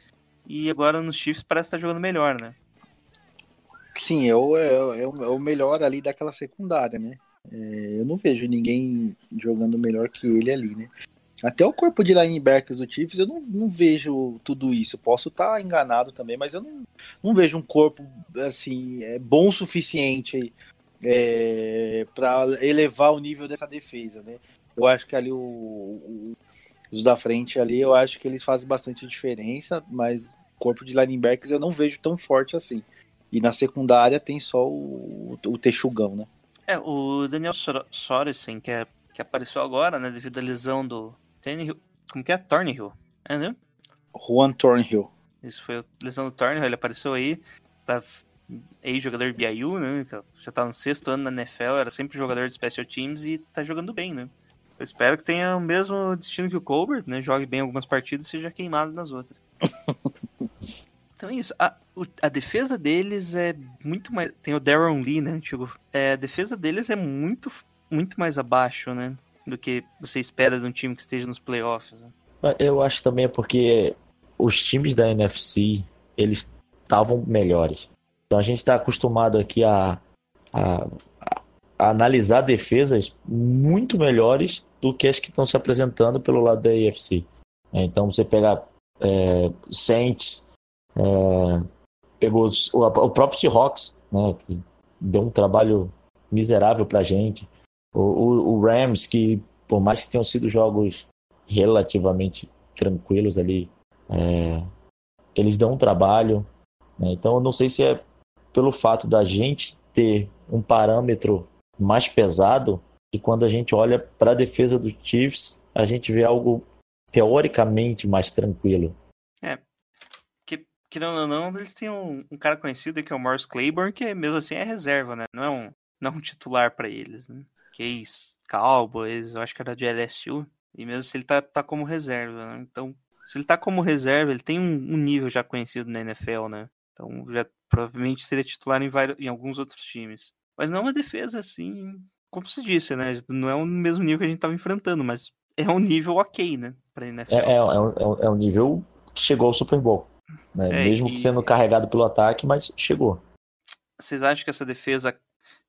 E agora nos Chiefs parece estar tá jogando melhor, né? Sim, é o, é, é, é o melhor ali daquela secundária, né? É, eu não vejo ninguém jogando melhor que ele ali, né? Até o corpo de linebackers do Chiefs, eu não, não vejo tudo isso. Posso estar tá enganado também, mas eu não, não vejo um corpo assim é, bom o suficiente é, para elevar o nível dessa defesa, né? Eu acho que ali o, o, os da frente ali, eu acho que eles fazem bastante diferença, mas o corpo de linebackers eu não vejo tão forte assim. E na secundária tem só o, o Texugão, né? É, o Daniel Sorensen, que, é, que apareceu agora, né, devido à lesão do Tannehill, como que é? Thornhill, é, né? Juan Thornhill. Isso foi a lesão do Thornhill, ele apareceu aí, tá ex-jogador de BYU, né, já tá no sexto ano na NFL, era sempre jogador de Special Teams e tá jogando bem, né? Eu espero que tenha o mesmo destino que o Colbert, né? Jogue bem algumas partidas e seja queimado nas outras. então é isso. A, a, defesa deles é muito mais. Tem o Darren Lee, né? Antigo. É, a defesa deles é muito, muito mais abaixo, né? Do que você espera de um time que esteja nos playoffs. Né? Eu acho também é porque os times da NFC eles estavam melhores. Então a gente está acostumado aqui a, a, a analisar defesas muito melhores do que as que estão se apresentando pelo lado da AFC. É, então você pega é, Saints, é, pegou o, o, próprio Seahawks, né, que deu um trabalho miserável pra gente. O, o, o, Rams, que por mais que tenham sido jogos relativamente tranquilos ali, é, eles dão um trabalho. Né, então eu não sei se é pelo fato da gente ter um parâmetro mais pesado e quando a gente olha para a defesa dos Chiefs, a gente vê algo teoricamente mais tranquilo. É. Que, que não, não, não, eles têm um, um, cara conhecido que é o Morris Claiborne, que mesmo assim é reserva, né? Não é um, não é um titular para eles, né? Case, Cowboys, eu acho que era de LSU. E mesmo se ele tá, tá como reserva, né? Então, se ele tá como reserva, ele tem um, um nível já conhecido na NFL, né? Então, já provavelmente seria titular em, vários, em alguns outros times. Mas não é uma defesa assim como se disse, né? Não é o mesmo nível que a gente estava enfrentando, mas é um nível ok, né? Pra NFL. É, é, é, um, é um nível que chegou ao Super Bowl. Né? É, Mesmo e... sendo carregado pelo ataque, mas chegou. Vocês acham que essa defesa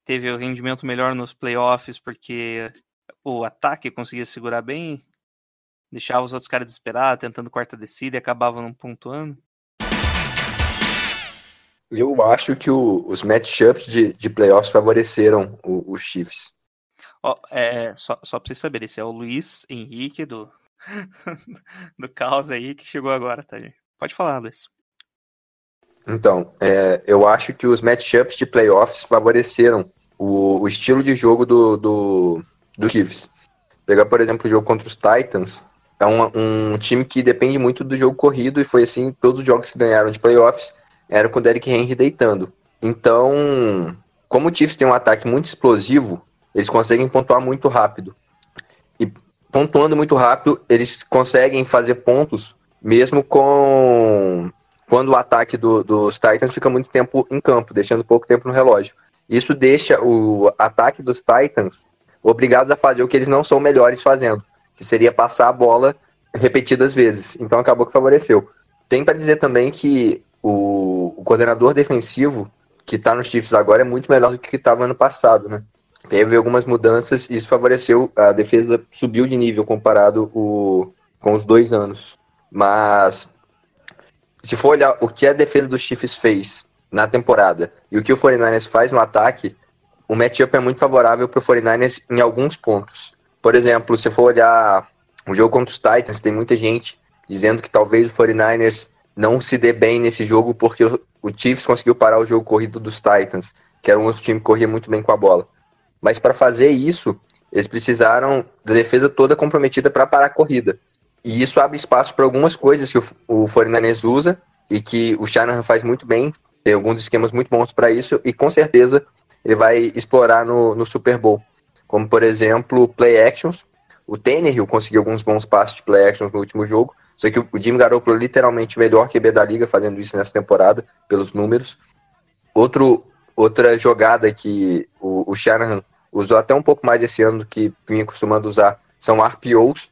teve o rendimento melhor nos playoffs porque o ataque conseguia segurar bem? deixava os outros caras desesperados, tentando quarta descida e acabavam não pontuando? Eu acho que o, os matchups de, de playoffs favoreceram os Chiefs. Ó, é, só, só pra vocês saberem, esse é o Luiz Henrique do, do Caos aí que chegou agora, tá, gente? Pode falar, Luiz. Então, é, eu acho que os matchups de playoffs favoreceram o, o estilo de jogo do, do, do Chiefs. Pegar, por exemplo, o jogo contra os Titans, é um, um time que depende muito do jogo corrido e foi assim, todos os jogos que ganharam de playoffs eram com o Derrick Henry deitando. Então, como o Chiefs tem um ataque muito explosivo, eles conseguem pontuar muito rápido. E pontuando muito rápido, eles conseguem fazer pontos mesmo com quando o ataque do- dos Titans fica muito tempo em campo, deixando pouco tempo no relógio. Isso deixa o ataque dos Titans obrigados a fazer o que eles não são melhores fazendo, que seria passar a bola repetidas vezes. Então acabou que favoreceu. Tem para dizer também que o, o coordenador defensivo que está nos Chiefs agora é muito melhor do que estava ano passado, né? Teve algumas mudanças e isso favoreceu a defesa subiu de nível comparado o, com os dois anos. Mas se for olhar o que a defesa dos Chiefs fez na temporada e o que o 49ers faz no ataque, o matchup é muito favorável para o 49ers em alguns pontos. Por exemplo, se for olhar o jogo contra os Titans, tem muita gente dizendo que talvez o 49ers não se dê bem nesse jogo porque o, Chiefs conseguiu parar o jogo corrido dos Titans, que era um outro time que corria muito bem com a bola. Mas para fazer isso, eles precisaram da defesa toda comprometida para parar a corrida. E isso abre espaço para algumas coisas que o, o 49ers usa e que o Shanahan faz muito bem. Tem alguns esquemas muito bons para isso e com certeza ele vai explorar no, no Super Bowl. Como, por exemplo, play actions. O Tannehill conseguiu alguns bons passos de play actions no último jogo. Só que o Jimmy Garoppolo é literalmente o melhor QB da liga fazendo isso nessa temporada, pelos números. Outro, outra jogada que o, o Shanahan usou até um pouco mais esse ano do que vinha costumando usar são RPOs,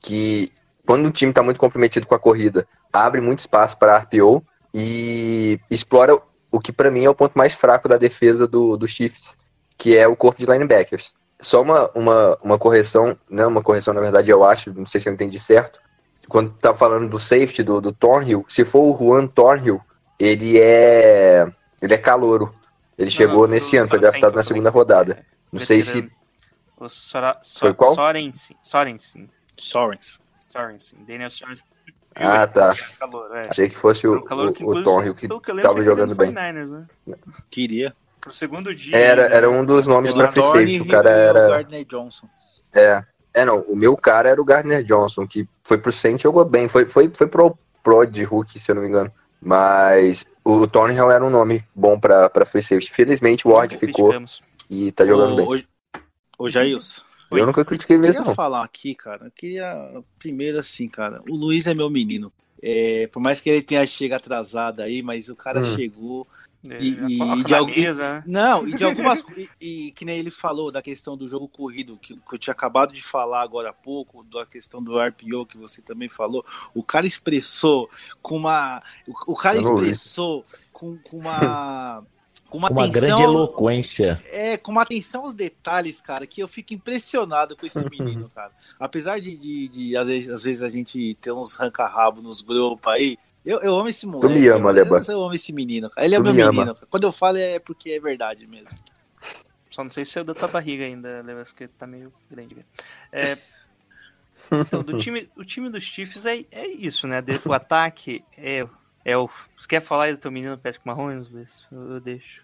que quando o time está muito comprometido com a corrida, abre muito espaço para RPO e explora o que para mim é o ponto mais fraco da defesa do, do Chiefs, que é o corpo de linebackers. Só uma, uma, uma correção, não uma correção na verdade eu acho, não sei se eu entendi certo, quando tá falando do safety do, do Thornhill, se for o Juan Thornhill, ele é ele é calouro. Ele chegou não, nesse ano, foi foi draftado na segunda rodada. Não sei se. O Sora, Foi qual? Sorensen. Sorensen. Sorens. Sorensen. Daniel Sorensen. Ah, tá. Calor, é. achei que fosse o, calor que, o, o inclusive, Thornhill que pelo que eu lembro, tava você queria jogando bem. 49ers, né? Queria. Pro segundo dia. Era, né? era um dos nomes O para free safety. O cara e o era. Gardner Johnson. É, é, não. O meu cara era o Gardner Johnson, que foi pro Saints e jogou bem. Foi, foi, foi pro Pro de Hulk, se eu não me engano. Mas o Thornhill era um nome bom pra, pra free safety. Felizmente o Ward ficou e tá jogando bem. Ô, ô Jailson, Oi. Eu nunca critiquei eu mesmo, queria não. falar aqui, cara. Eu queria. Primeiro, assim, cara. O Luiz é meu menino. É, por mais que ele tenha chegado atrasado aí, mas o cara Hum. chegou. É, E- e de alguém- mesa, né? Não, e de algumas. e, e que nem ele falou da questão do jogo corrido, que, que eu tinha acabado de falar agora há pouco, da questão do RPO que você também falou. O cara expressou com uma. O, o cara Eu não ouvi. expressou com, com uma. Com uma, Uma atenção grande eloquência. É, com uma atenção aos detalhes, cara, que eu fico impressionado com esse menino, cara. Apesar de, de, de, às, vezes, às vezes a gente ter uns ranca-rabo nos grupos aí, eu, eu amo esse moleque. me ama, eu, Leba. eu amo esse menino, cara. Ele é Tu meu me menino. cara. Quando eu falo é porque é verdade mesmo. Só não sei se é da tua barriga ainda, Levas, que tá meio grande. É, então, do time, o time dos Chiefs é, é isso, né? O ataque é, é o. Você quer falar aí do teu menino Patrick Mahomes, Luiz? Eu, deixo.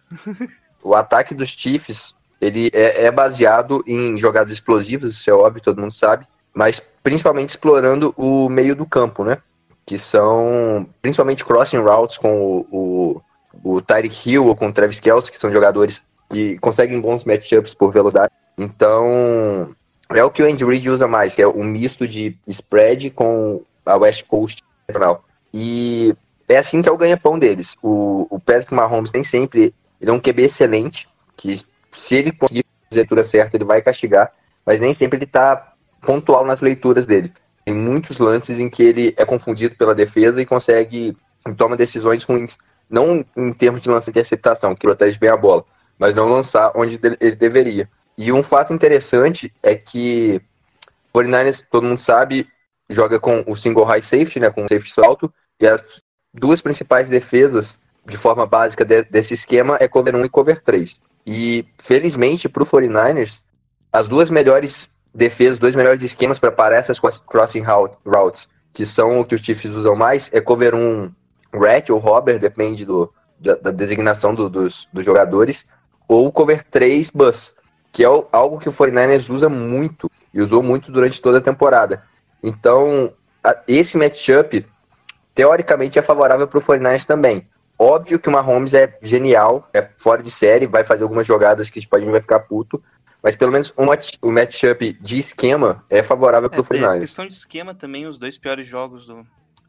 O ataque dos Chiefs, ele é, é baseado em jogadas explosivas, isso é óbvio, todo mundo sabe, mas principalmente explorando o meio do campo, né? Que são principalmente crossing routes com o, o, o Tyreek Hill ou com o Travis Kelce, que são jogadores que conseguem bons matchups por velocidade. Então, é o que o Andy Reid usa mais, que é um misto de spread com a West Coast regional. E é assim que é o ganha-pão deles. O, o Patrick Mahomes nem sempre ele é um QB excelente, que se ele conseguir fazer a leitura certa, ele vai castigar, mas nem sempre ele tá pontual nas leituras dele. Tem muitos lances em que ele é confundido pela defesa e consegue toma decisões ruins, não em termos de lance de interceptação, que protege bem a bola, mas não lançar onde de- ele deveria. E um fato interessante é que o 49ers, todo mundo sabe, joga com o single high safety, né, com o safety alto, e as duas principais defesas de forma básica de, desse esquema é cover 1 e cover 3. E felizmente para o 49ers, as duas melhores defesas, os dois melhores esquemas para parar essas crossing routes, que são o que os Chiefs usam mais, é cover 1 rat ou robber, depende do, da, da designação do, dos, dos jogadores, ou cover 3 bus, que é algo que o 49ers usa muito e usou muito durante toda a temporada. Então, a, esse matchup, teoricamente, é favorável para o 49ers também. Óbvio que o Mahomes é genial, é fora de série, vai fazer algumas jogadas que tipo, a gente vai ficar puto, mas pelo menos uma, o matchup de esquema é favorável para o é, 49ers. questão de esquema também, os dois piores jogos do,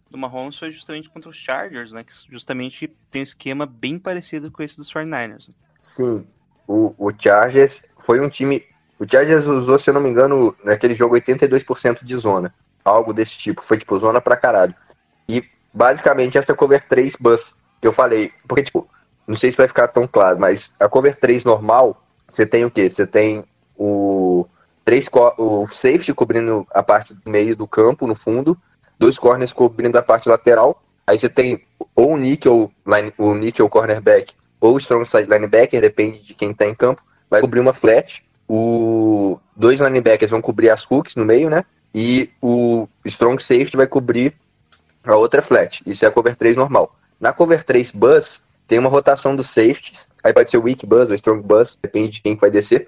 do Mahomes foi justamente contra os Chargers, né? Que justamente tem um esquema bem parecido com esse dos 49ers. Sim, o, o Chargers foi um time. O Chargers usou, se eu não me engano, naquele jogo 82% de zona. Algo desse tipo. Foi tipo zona pra caralho. E basicamente essa cover 3 bus que eu falei. Porque, tipo, não sei se vai ficar tão claro, mas a cover 3 normal, você tem o quê? Você tem o. Três, o safety cobrindo a parte do meio do campo, no fundo, dois corners cobrindo a parte lateral. Aí você tem ou o nickel, line, o nickel cornerback ou strong side linebacker, depende de quem está em campo, vai cobrir uma flat. O dois linebackers vão cobrir as hooks no meio, né? E o strong safety vai cobrir a outra flat. Isso é a cover 3 normal. Na cover 3 bus, tem uma rotação dos safeties. Aí pode ser weak bus ou strong bus, depende de quem vai descer.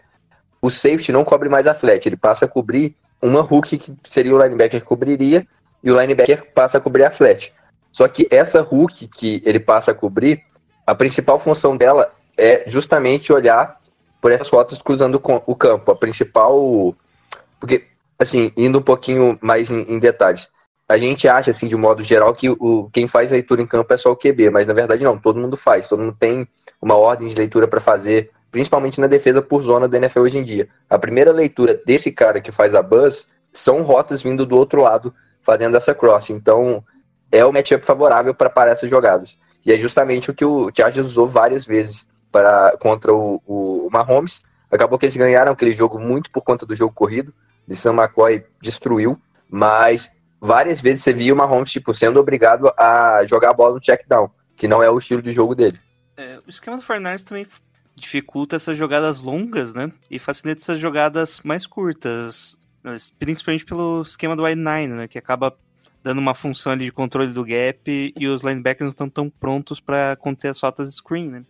O safety não cobre mais a flat, ele passa a cobrir uma hook que seria o linebacker que cobriria e o linebacker passa a cobrir a flat. Só que essa hook que ele passa a cobrir, a principal função dela é justamente olhar por essas fotos cruzando o campo. A principal. Porque, assim, indo um pouquinho mais em, em detalhes, a gente acha, assim, de modo geral, que o, quem faz leitura em campo é só o QB, mas na verdade não, todo mundo faz, todo mundo tem uma ordem de leitura para fazer, principalmente na defesa por zona da NFL hoje em dia. A primeira leitura desse cara que faz a buzz são rotas vindo do outro lado fazendo essa cross. Então, é o matchup favorável para parar essas jogadas. E é justamente o que o Chargers usou várias vezes para, contra o, o Mahomes. Acabou que eles ganharam aquele jogo muito por conta do jogo corrido. De Sam McCoy destruiu. Mas várias vezes você via o Mahomes tipo, sendo obrigado a jogar a bola no check down, que não é o estilo de jogo dele. É, o esquema do Fernandes também dificulta essas jogadas longas, né? E facilita essas jogadas mais curtas. Principalmente pelo esquema do I9, né? Que acaba dando uma função ali de controle do gap e os linebackers não estão tão prontos para conter as rotas screen, né?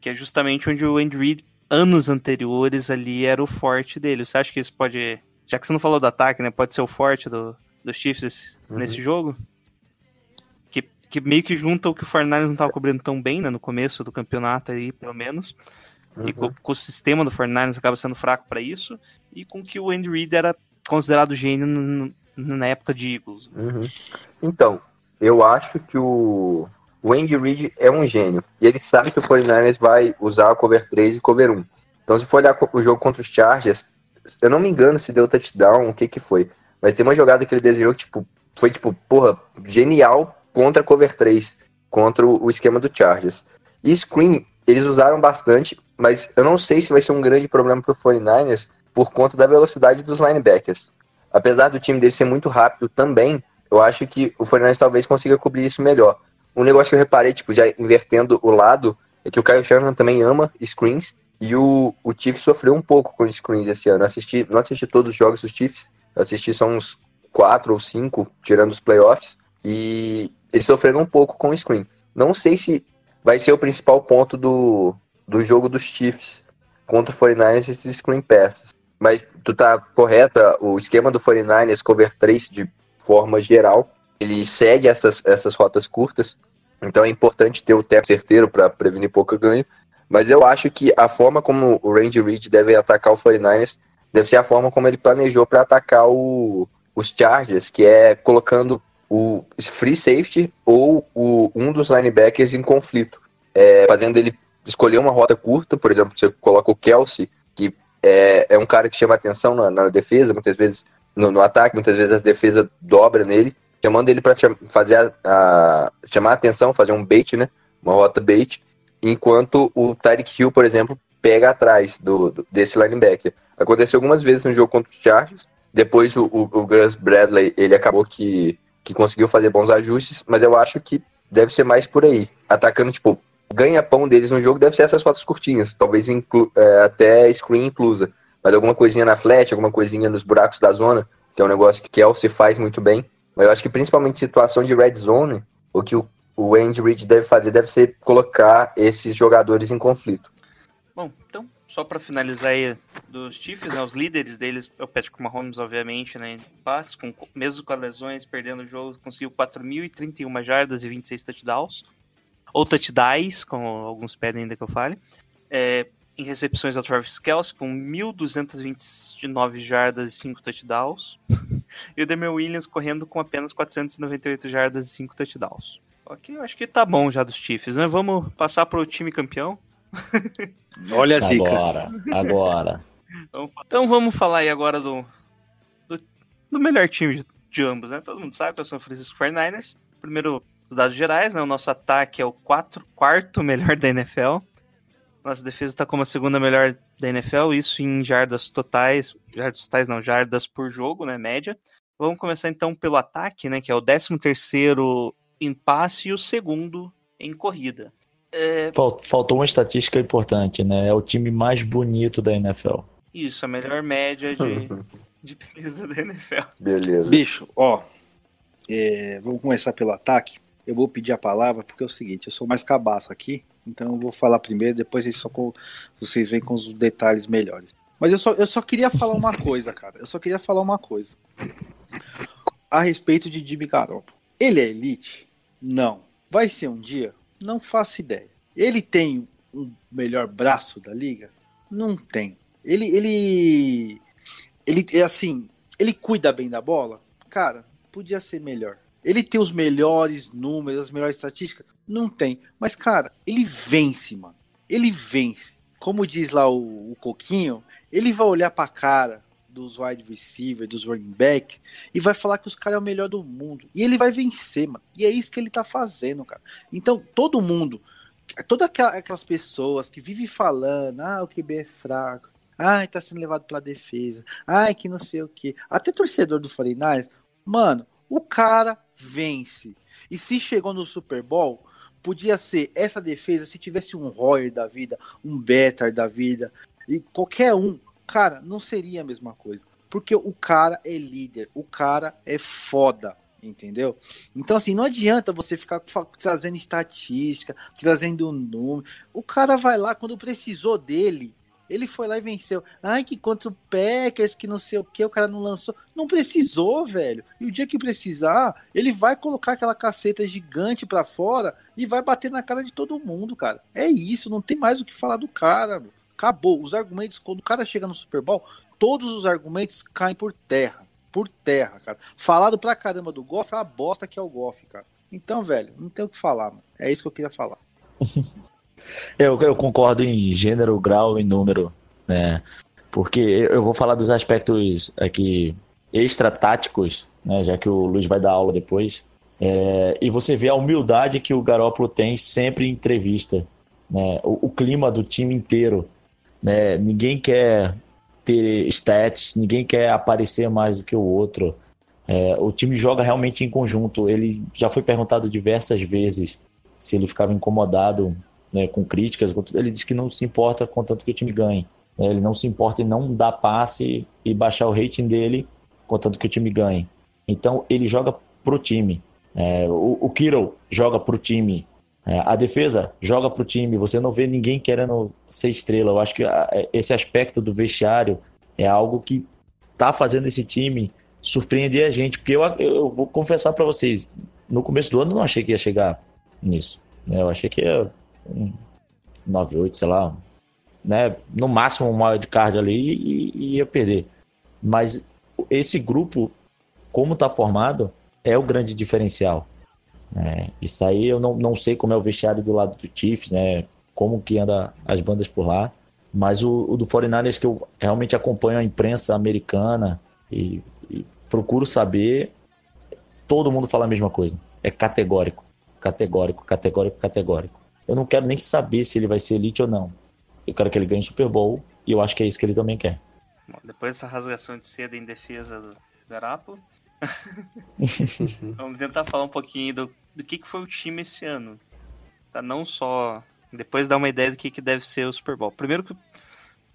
Que é justamente onde o Andy Reid, anos anteriores, ali era o forte dele. Você acha que isso pode. Já que você não falou do ataque, né? Pode ser o forte do, dos Chiefs uhum. nesse jogo? Que, que meio que junta o que o Fortnite não estava cobrindo tão bem, né? No começo do campeonato aí, pelo menos. Uhum. E com, com, o sistema do Fortnite acaba sendo fraco para isso. E com que o Andy Reid era considerado gênio no, na época de Eagles. Uhum. Então, eu acho que o, o Andy Reid é um gênio. E ele sabe que o 49ers vai usar cover 3 e cover 1. Então, se for olhar o jogo contra os Chargers, eu não me engano se deu touchdown, o que que foi. Mas tem uma jogada que ele desenhou que, tipo, foi, tipo, porra, genial contra cover 3, contra o, esquema do Chargers. E screen, eles usaram bastante, mas eu não sei se vai ser um grande problema pro 49ers por conta da velocidade dos linebackers apesar do time dele ser muito rápido também, eu acho que o Fernandes talvez consiga cobrir isso melhor. Um negócio que eu reparei, tipo, já invertendo o lado, é que o Kyle Shanahan também ama screens, e o, o Chiefs sofreu um pouco com screens esse ano. Assisti, não assisti todos os jogos dos Chiefs, eu assisti só uns quatro ou cinco, tirando os playoffs, e eles sofreram um pouco com o screen. Não sei se vai ser o principal ponto do, do jogo dos Chiefs contra o 49ers esses screen passes. Mas tu tá correto, o esquema do 49ers cover 3 de forma geral, ele segue essas, essas rotas curtas, então é importante ter o tempo certeiro para prevenir pouco ganho, mas eu acho que a forma como o Randy Reid deve atacar o 49ers deve ser a forma como ele planejou para atacar o, os Chargers, que é colocando o free safety ou o, um dos linebackers em conflito, é, fazendo ele escolher uma rota curta, por exemplo, você coloca o Kelsey, que é, é um cara que chama atenção na, na defesa, muitas vezes no, no, ataque, muitas vezes a defesa dobra nele, chamando ele para fazer a, a, chamar a atenção, fazer um bait, né? Uma rota bait, enquanto o Tyreek Hill, por exemplo, pega atrás do, do, desse linebacker. Aconteceu algumas vezes no jogo contra os Chargers, depois o, o, o Gus Bradley, ele acabou que, que conseguiu fazer bons ajustes, mas eu acho que deve ser mais por aí. Atacando, tipo, ganha-pão deles no jogo deve ser essas fotos curtinhas, talvez é, até screen inclusa. Mas alguma coisinha na flat, alguma coisinha nos buracos da zona, que é um negócio que Kelsey faz muito bem. Mas eu acho que principalmente situação de red zone, o que o, o Andy Reid deve fazer deve ser colocar esses jogadores em conflito. Bom, então, só para finalizar aí dos Chiefs, né, os líderes deles, é o Patrick Mahomes, obviamente, né, passe, com, mesmo com as lesões, perdendo o jogo, conseguiu 4.031 jardas e 26 touchdowns, ou touchdowns, como alguns pedem ainda que eu fale. É, em recepções ao Travis Kelce, com 1.229 jardas e 5 touchdowns. e o Demir Williams correndo com apenas 498 jardas e 5 touchdowns. Ok, eu acho que tá bom já dos Chiefs, né? Vamos passar pro time campeão. Olha a zica. Agora, agora. Então vamos falar aí agora do, do, do melhor time de, de, ambos, né? Todo mundo sabe que é o São Francisco 49ers. Primeiro, os dados gerais, né? O nosso ataque é o quatro, quarto melhor da NFL. Nossa defesa está como a segunda melhor da NFL, isso em jardas totais, jardas totais não, jardas por jogo, né, média. Vamos começar então pelo ataque, né, que é o 13 terceiro em passe e o segundo em corrida. É... Faltou uma estatística importante, né? É o time mais bonito da NFL. Isso, a melhor média de, de beleza da NFL. Beleza. Bicho, ó, é, vamos começar pelo ataque. Eu vou pedir a palavra porque é o seguinte, eu sou mais cabaço aqui, então eu vou falar primeiro, depois vocês, só com, vocês vêm com os detalhes melhores. Mas eu só, eu só queria falar uma coisa, cara. Eu só queria falar uma coisa. A respeito de Jimmy Garoppolo. Ele é elite? Não. Vai ser um dia? Não faço ideia. Ele tem um melhor braço da liga? Não tem. Ele, ele, ele é assim, ele cuida bem da bola? Cara, podia ser melhor. Ele tem os melhores números, as melhores estatísticas? Não tem. Mas, cara, ele vence, mano. Ele vence. Como diz lá o, o Coquinho, ele vai olhar pra cara dos wide receivers, dos running back, e vai falar que os caras é o melhor do mundo. E ele vai vencer, mano. E é isso que ele tá fazendo, cara. Então, todo mundo, todas aquelas pessoas que vivem falando, ah, o QB é fraco, ah, tá sendo levado pela defesa, ah, que não sei o que. Até torcedor do 49 mano, o cara vence. E se chegou no Super Bowl, podia ser essa defesa se tivesse um Royer da vida, um Better da vida, e qualquer um cara, não seria a mesma coisa. Porque o cara é líder, o cara é foda, entendeu? Então, assim, não adianta você ficar trazendo estatística, trazendo número. O cara vai lá, quando precisou dele, ele foi lá e venceu. Ai, que contra o Packers, que não sei o que, o cara não lançou. Não precisou, velho. E o dia que precisar, ele vai colocar aquela caceta gigante pra fora e vai bater na cara de todo mundo, cara. É isso, não tem mais o que falar do cara, meu. Acabou. Os argumentos, quando o cara chega no Super Bowl, todos os argumentos caem por terra. Por terra, cara. Falado pra caramba do Goff é a bosta que é o Goff, cara. Então, velho, não tem o que falar, mano. É isso que eu queria falar. eu, eu concordo em gênero, grau e número, né? Porque eu vou falar dos aspectos aqui extra-táticos, né? Já que o Luiz vai dar aula depois. É, e você vê a humildade que o Garópolo tem sempre em entrevista, né? O, o clima do time inteiro né? Ninguém quer ter stats, ninguém quer aparecer mais do que o outro. É, o time joga realmente em conjunto. Ele já foi perguntado diversas vezes se ele ficava incomodado né, com críticas. Ele disse que não se importa contanto que o time ganhe. Né? Ele não se importa em não dar passe e baixar o rating dele contanto que o time ganhe. Então ele joga pro time. É, o, o Kiro joga pro time. É, a defesa joga para o time, você não vê ninguém querendo ser estrela. Eu acho que é, esse aspecto do vestiário é algo que está fazendo esse time surpreender a gente, porque eu, eu vou confessar para vocês, no começo do ano eu não achei que ia chegar nisso. Né? Eu achei que ia um 9-8, sei lá, né? no máximo um wild card ali e, e ia perder. Mas esse grupo, como está formado, é o grande diferencial. É, isso aí eu não, não sei como é o vestiário do lado do Chiefs, né? Como que anda as bandas por lá. Mas o, o do 49ers que eu realmente acompanho a imprensa americana e, e procuro saber, todo mundo fala a mesma coisa. É categórico. Categórico, categórico, categórico. Eu não quero nem saber se ele vai ser elite ou não. Eu quero que ele ganhe o Super Bowl e eu acho que é isso que ele também quer. Bom, depois dessa rasgação de seda em defesa do Garápolo, vamos tentar falar um pouquinho do, do que, que foi o time esse ano. Pra não só. Depois dar uma ideia do que, que deve ser o Super Bowl. Primeiro que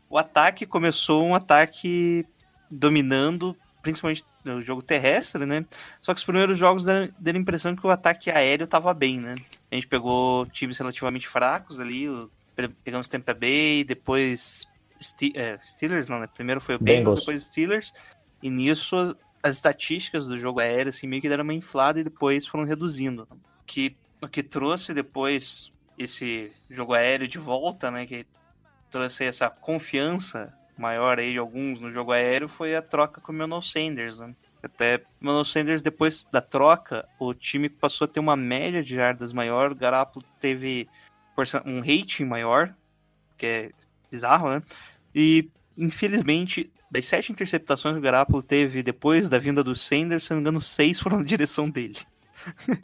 o ataque começou um ataque dominando, principalmente no jogo terrestre, né? Só que os primeiros jogos deram, deram a impressão que o ataque aéreo tava bem, né? A gente pegou times relativamente fracos ali, o, pegamos Tampa Bay, depois é, Steelers, não, né? Primeiro foi o Bengals. depois Steelers, e nisso as, as estatísticas do jogo aéreo assim, meio que deram uma inflada e depois foram reduzindo. Que, o que trouxe depois esse jogo aéreo de volta, né? Que trouxe essa confiança maior aí de alguns no jogo aéreo foi a troca com o Emmanuel Sanders, né? Até o Emmanuel Sanders, depois da troca, o time passou a ter uma média de jardas maior, o Garapolo teve um rating maior, que é bizarro, né? E, infelizmente, das sete interceptações que o Garapolo teve depois da vinda do Sanders, se não me engano, seis foram na direção dele.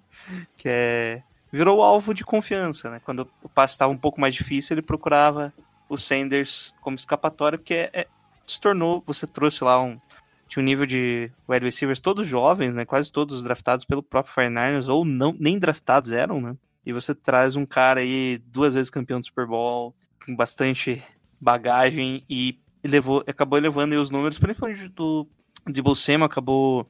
que é... Virou alvo de confiança, né? Quando o passe estava um pouco mais difícil, ele procurava o Sanders como escapatória, porque é, é, se tornou, você trouxe lá um, tinha um nível de wide receivers todos jovens, né, quase todos draftados pelo próprio 49ers, ou não, nem draftados eram, né, e você traz um cara aí, duas vezes campeão do Super Bowl, com bastante bagagem, e levou, acabou levando os números, principalmente do de Bolsema, acabou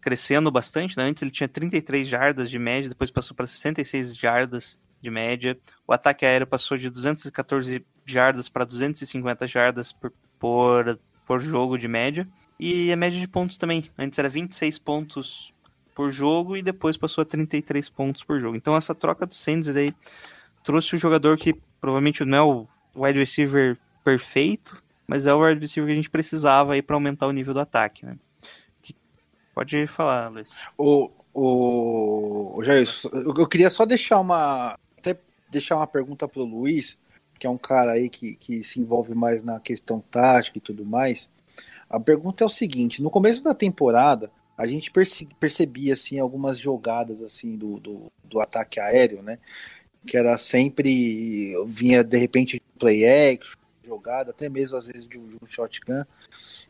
crescendo bastante, né? antes ele tinha 33 jardas de média, depois passou para 66 jardas de média, o ataque aéreo passou de 214 jardas para 250 jardas por, por, por jogo de média. E a média de pontos também. Antes era 26 pontos por jogo e depois passou a 33 pontos por jogo. Então essa troca do Sanders aí trouxe um jogador que provavelmente não é o wide receiver perfeito, mas é o wide receiver que a gente precisava aí para aumentar o nível do ataque, né? Pode falar, Luiz. O, o, Jair, eu queria só deixar uma até deixar uma pergunta pro Luiz que é um cara aí que, que se envolve mais na questão tática e tudo mais. A pergunta é o seguinte: no começo da temporada, a gente percebia assim algumas jogadas assim do, do, do, ataque aéreo, né? Que era sempre vinha de repente play action, jogada, até mesmo às vezes de um, de um shotgun,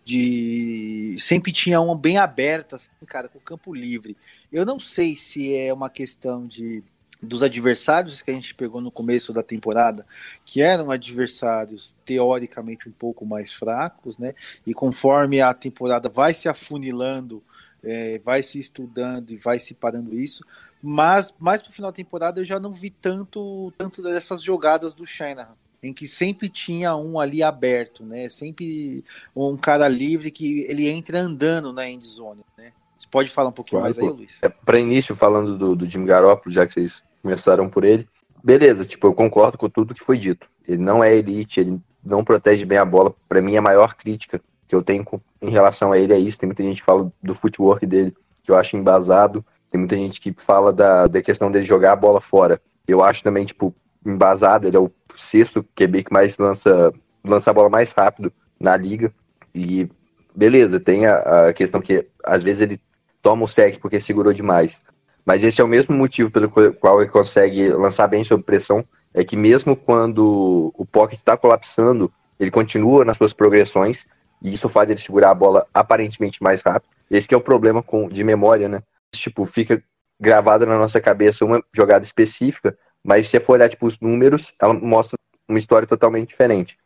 de sempre tinha uma bem aberta, assim, cara, com campo livre. Eu não sei se é uma questão de dos adversários que a gente pegou no começo da temporada, que eram adversários teoricamente um pouco mais fracos, né? E conforme a temporada vai se afunilando, é, vai se estudando e vai se parando isso, mas mais para o final da temporada eu já não vi tanto, tanto dessas jogadas do Shanahan em que sempre tinha um ali aberto, né? Sempre um cara livre que ele entra andando na end zone, né? Você pode falar um pouquinho claro, mais aí, Luiz? É, para início, falando do, do Jimmy Garoppolo, já que vocês começaram por ele. Beleza, tipo, eu concordo com tudo que foi dito. Ele não é elite, ele não protege bem a bola. Para mim, a maior crítica que eu tenho em relação a ele é isso. Tem muita gente que fala do footwork dele, que eu acho embasado. Tem muita gente que fala da, da questão dele jogar a bola fora. Eu acho também, tipo, embasado. Ele é o sexto QB que mais lança, lança a bola mais rápido na liga. E beleza, tem a, a questão que às vezes ele toma o sec porque segurou demais. Mas esse é o mesmo motivo pelo qual ele consegue lançar bem sob pressão, é que mesmo quando o pocket está colapsando, ele continua nas suas progressões, e isso faz ele segurar a bola aparentemente mais rápido. Esse é o problema com, de memória, né? Tipo, fica gravada na nossa cabeça uma jogada específica, mas se você for olhar tipo, os números, ela mostra uma história totalmente diferente.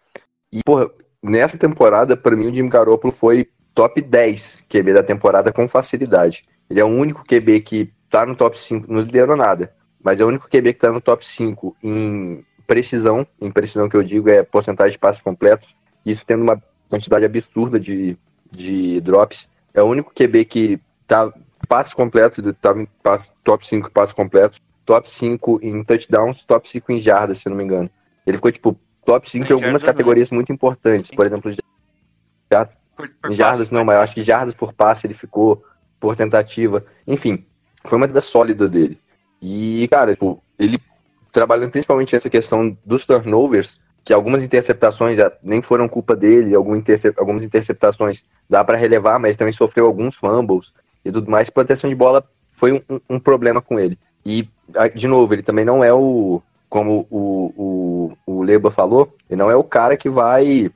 E, porra, nessa temporada, para mim, o Jim Garoppolo foi top 10 QB da temporada com facilidade. Ele é o único QB que tá no top 5, não liderou nada, mas é o único QB que tá no top 5 em precisão, em precisão que eu digo é porcentagem de passes completos, isso tendo uma quantidade absurda de, de drops. É o único QB que tá passes completos, tava em top 5 passes completos, top 5 em touchdowns, top 5 em jardas, se não me engano. Ele ficou, tipo, top 5 em algumas categorias não. muito importantes, por exemplo, já, por, por jardas não, mas eu acho que jardas por passe ele ficou, por tentativa, enfim, foi uma das sólida dele. E, cara, tipo, ele trabalhando principalmente nessa questão dos turnovers, que algumas interceptações já nem foram culpa dele, algumas, intercep algumas interceptações dá para relevar, mas ele também sofreu alguns fumbles e tudo mais. Proteção de bola foi um, um, problema com ele. E, de novo, ele também não é o, como o, o, o Leba falou, ele não é o cara que vai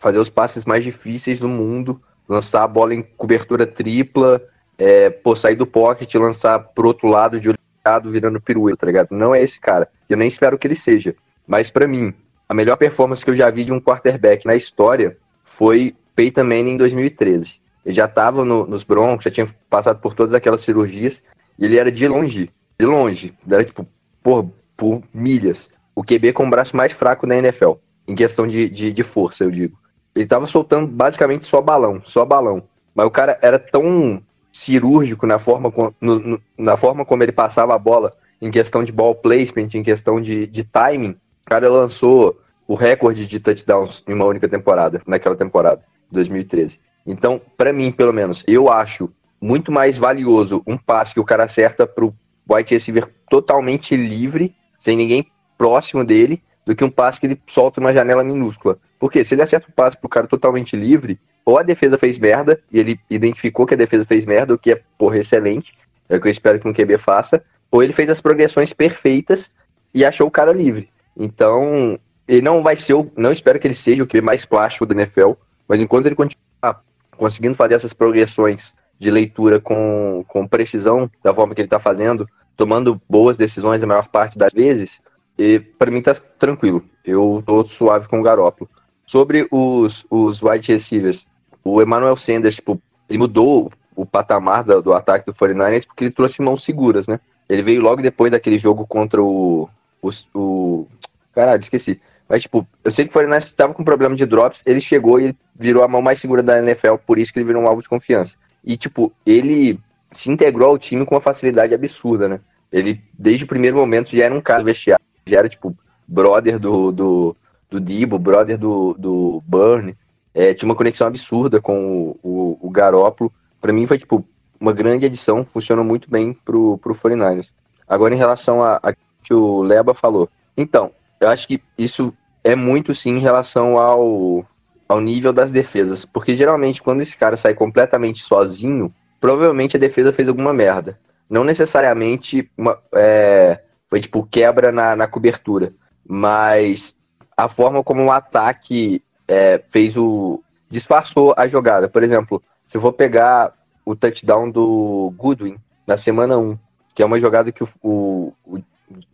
fazer os passes mais difíceis do mundo, lançar a bola em cobertura tripla, é, pô, sair do pocket e lançar pro outro lado de olhado virando pirueta, tá ligado? Não é esse cara. Eu nem espero que ele seja. Mas para mim, a melhor performance que eu já vi de um quarterback na história foi Peyton Manning em 2013. Ele já estava no, nos Broncos, já tinha passado por todas aquelas cirurgias, e ele era de longe, de longe, era tipo, por, por milhas, o QB com o braço mais fraco da NFL, em questão de, de, de força, eu digo. Ele estava soltando basicamente só balão, só balão. Mas o cara era tão cirúrgico na forma, no, no, na forma como ele passava a bola, em questão de ball placement, em questão de, de timing. O cara lançou o recorde de touchdowns em uma única temporada, naquela temporada, 2013. Então, para mim, pelo menos, eu acho muito mais valioso um passe que o cara acerta pro wide receiver totalmente livre, sem ninguém próximo dele, do que um passe que ele solta uma janela minúscula. Porque se ele acerta o passe pro cara totalmente livre, ou a defesa fez merda, e ele identificou que a defesa fez merda, o que é, porra, excelente, é o que eu espero que um QB faça, ou ele fez as progressões perfeitas e achou o cara livre. Então, ele não vai ser, o, não espero que ele seja o QB mais plástico do NFL, mas enquanto ele continuar conseguindo fazer essas progressões de leitura com, com precisão, da forma que ele está fazendo, tomando boas decisões a maior parte das vezes, e para mim tá tranquilo. Eu tô suave com o Garópolo. Sobre os, os wide receivers, o Emmanuel Sanders, tipo, ele mudou o patamar do, do ataque do 49ers porque ele trouxe mãos seguras, né? Ele veio logo depois daquele jogo contra o. o, o caralho, esqueci. Mas, tipo, eu sei que o Foreigners estava com problema de drops, ele chegou e virou a mão mais segura da NFL, por isso que ele virou um alvo de confiança. E, tipo, ele se integrou ao time com uma facilidade absurda, né? Ele, desde o primeiro momento, já era um cara vestiário, já era, tipo, brother do, do, do Dibo, brother do, do Burn. É, tinha uma conexão absurda com o, o, o Garópolo. Pra mim foi, tipo, uma grande adição, funcionou muito bem pro, pro 49ers. Agora, em relação a, a que o Leba falou. Então, eu acho que isso é muito sim em relação ao, ao nível das defesas. Porque geralmente quando esse cara sai completamente sozinho, provavelmente a defesa fez alguma merda. Não necessariamente uma, é, foi tipo quebra na, na cobertura. Mas a forma como o ataque é, fez o. disfarçou a jogada. Por exemplo, se eu vou pegar o touchdown do Goodwin na semana 1, que é uma jogada que o, o, o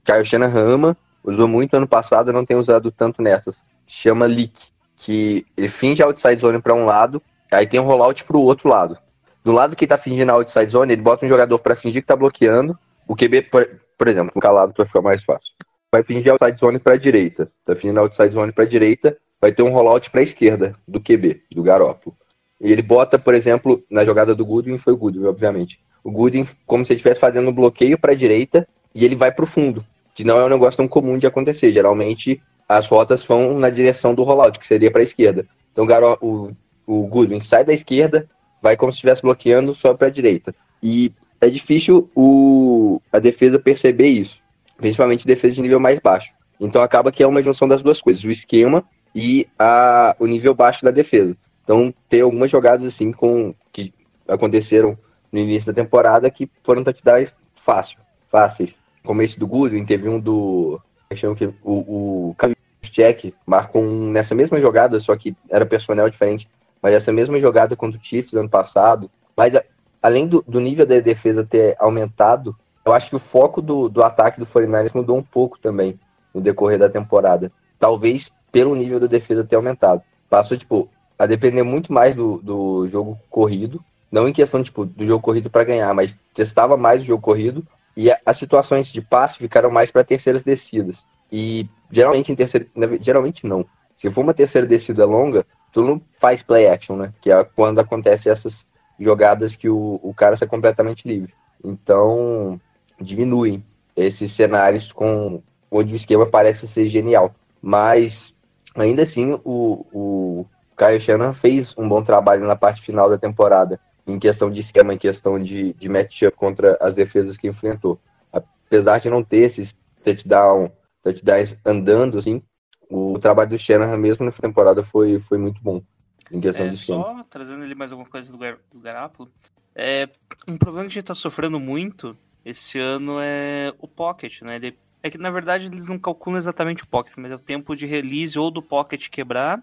Kyle Shanahan ama, usou muito ano passado, não tem usado tanto nessas. Chama leak, que ele finge outside zone para um lado, aí tem um rollout para o outro lado. Do lado que tá fingindo a outside zone, ele bota um jogador para fingir que tá bloqueando. O QB, por, por exemplo, calado para ficar mais fácil. Vai fingir outside zone para direita. Tá fingindo a outside zone para direita, vai ter um rollout para esquerda do QB, do Garópolo. E ele bota, por exemplo, na jogada do Goodwin, foi o Goodwin, obviamente. O Goodwin, como se ele estivesse fazendo um bloqueio para direita e ele vai para o fundo que não é um negócio tão comum de acontecer. Geralmente as rotas vão na direção do rollout, que seria para a esquerda. Então o, o Goodwin sai da esquerda, vai como se estivesse bloqueando só para a direita. E é difícil o, a defesa perceber isso, principalmente defesa de nível mais baixo. Então acaba que é uma junção das duas coisas, o esquema e a, o nível baixo da defesa. Então tem algumas jogadas assim com que aconteceram no início da temporada que foram touchdowns fácil, fáceis como esse do Goodwin, teve um do. que o, o Check marcou um nessa mesma jogada, só que era personnel diferente, mas essa mesma jogada contra o Chiefs ano passado. Mas além do, do nível da defesa ter aumentado, eu acho que o foco do, do ataque do 49ers mudou um pouco também no decorrer da temporada. Talvez pelo nível da defesa ter aumentado. Passou, tipo, a depender muito mais do, do jogo corrido. Não em questão, tipo, do jogo corrido para ganhar, mas testava mais o jogo corrido e as situações de passe ficaram mais para terceiras descidas. E geralmente em terceira. Geralmente não. Se for uma terceira descida longa, tu não faz play action, né? Que é quando acontece essas jogadas que o, o cara sai completamente livre. Então, diminuem esses cenários com onde o esquema parece ser genial. Mas, ainda assim, o, o Kyle Shannon fez um bom trabalho na parte final da temporada em questão de esquema, em questão de, de matchup contra as defesas que enfrentou. Apesar de não ter esses touchdown, touchdowns andando, assim, o trabalho do Shanahan mesmo na temporada foi, foi muito bom em questão é, de esquema. Só trazendo ele mais alguma coisa do, Gar do é, um problema que a gente tá sofrendo muito esse ano é o Pocket, né? Ele, é que na verdade eles não calculam exatamente o Pocket, mas é o tempo de release ou do Pocket quebrar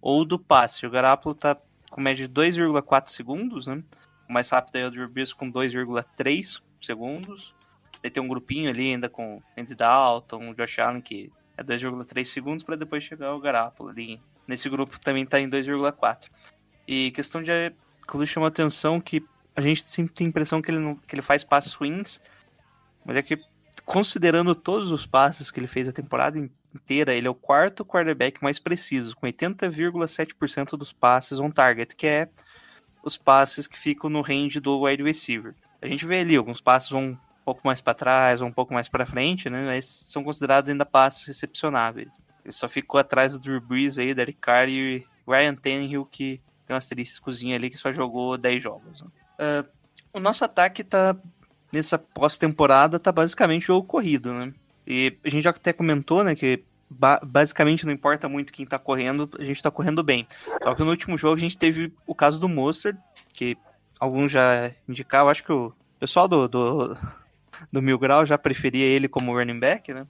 ou do passe. O Garoppolo tá com média de 2,4 segundos, né? O mais rápido é o Drew Brees com 2,3 segundos. Ele tem um grupinho ali ainda com Andy Dalton, o Josh Allen, que é 2,3 segundos, para depois chegar o Garoppolo ali. Nesse grupo também tá em 2,4. E questão de que me chamou a atenção que a gente sempre tem a impressão que ele, não, que ele faz passos ruins, mas é que considerando todos os passes que ele fez a temporada inteira, ele é o quarto quarterback mais preciso, com 80,7% dos passes on target, que é os passes que ficam no range do wide receiver. A gente vê ali, alguns passes vão um pouco mais para trás, ou um pouco mais para frente, né? Mas são considerados ainda passes recepcionáveis. Ele só ficou atrás do Drew Brees aí, Derek Carr e Ryan Tannehill, que tem um asteriscozinho ali que só jogou 10 jogos. Né? Uh, o nosso ataque tá nessa pós-temporada tá basicamente jogo corrido, né? E a gente já até comentou, né, que ba basicamente não importa muito quem tá correndo, a gente tá correndo bem. Só que no último jogo a gente teve o caso do Monster, que alguns já indicaram, acho que o pessoal do, do, do Mil Grau já preferia ele como running back, né?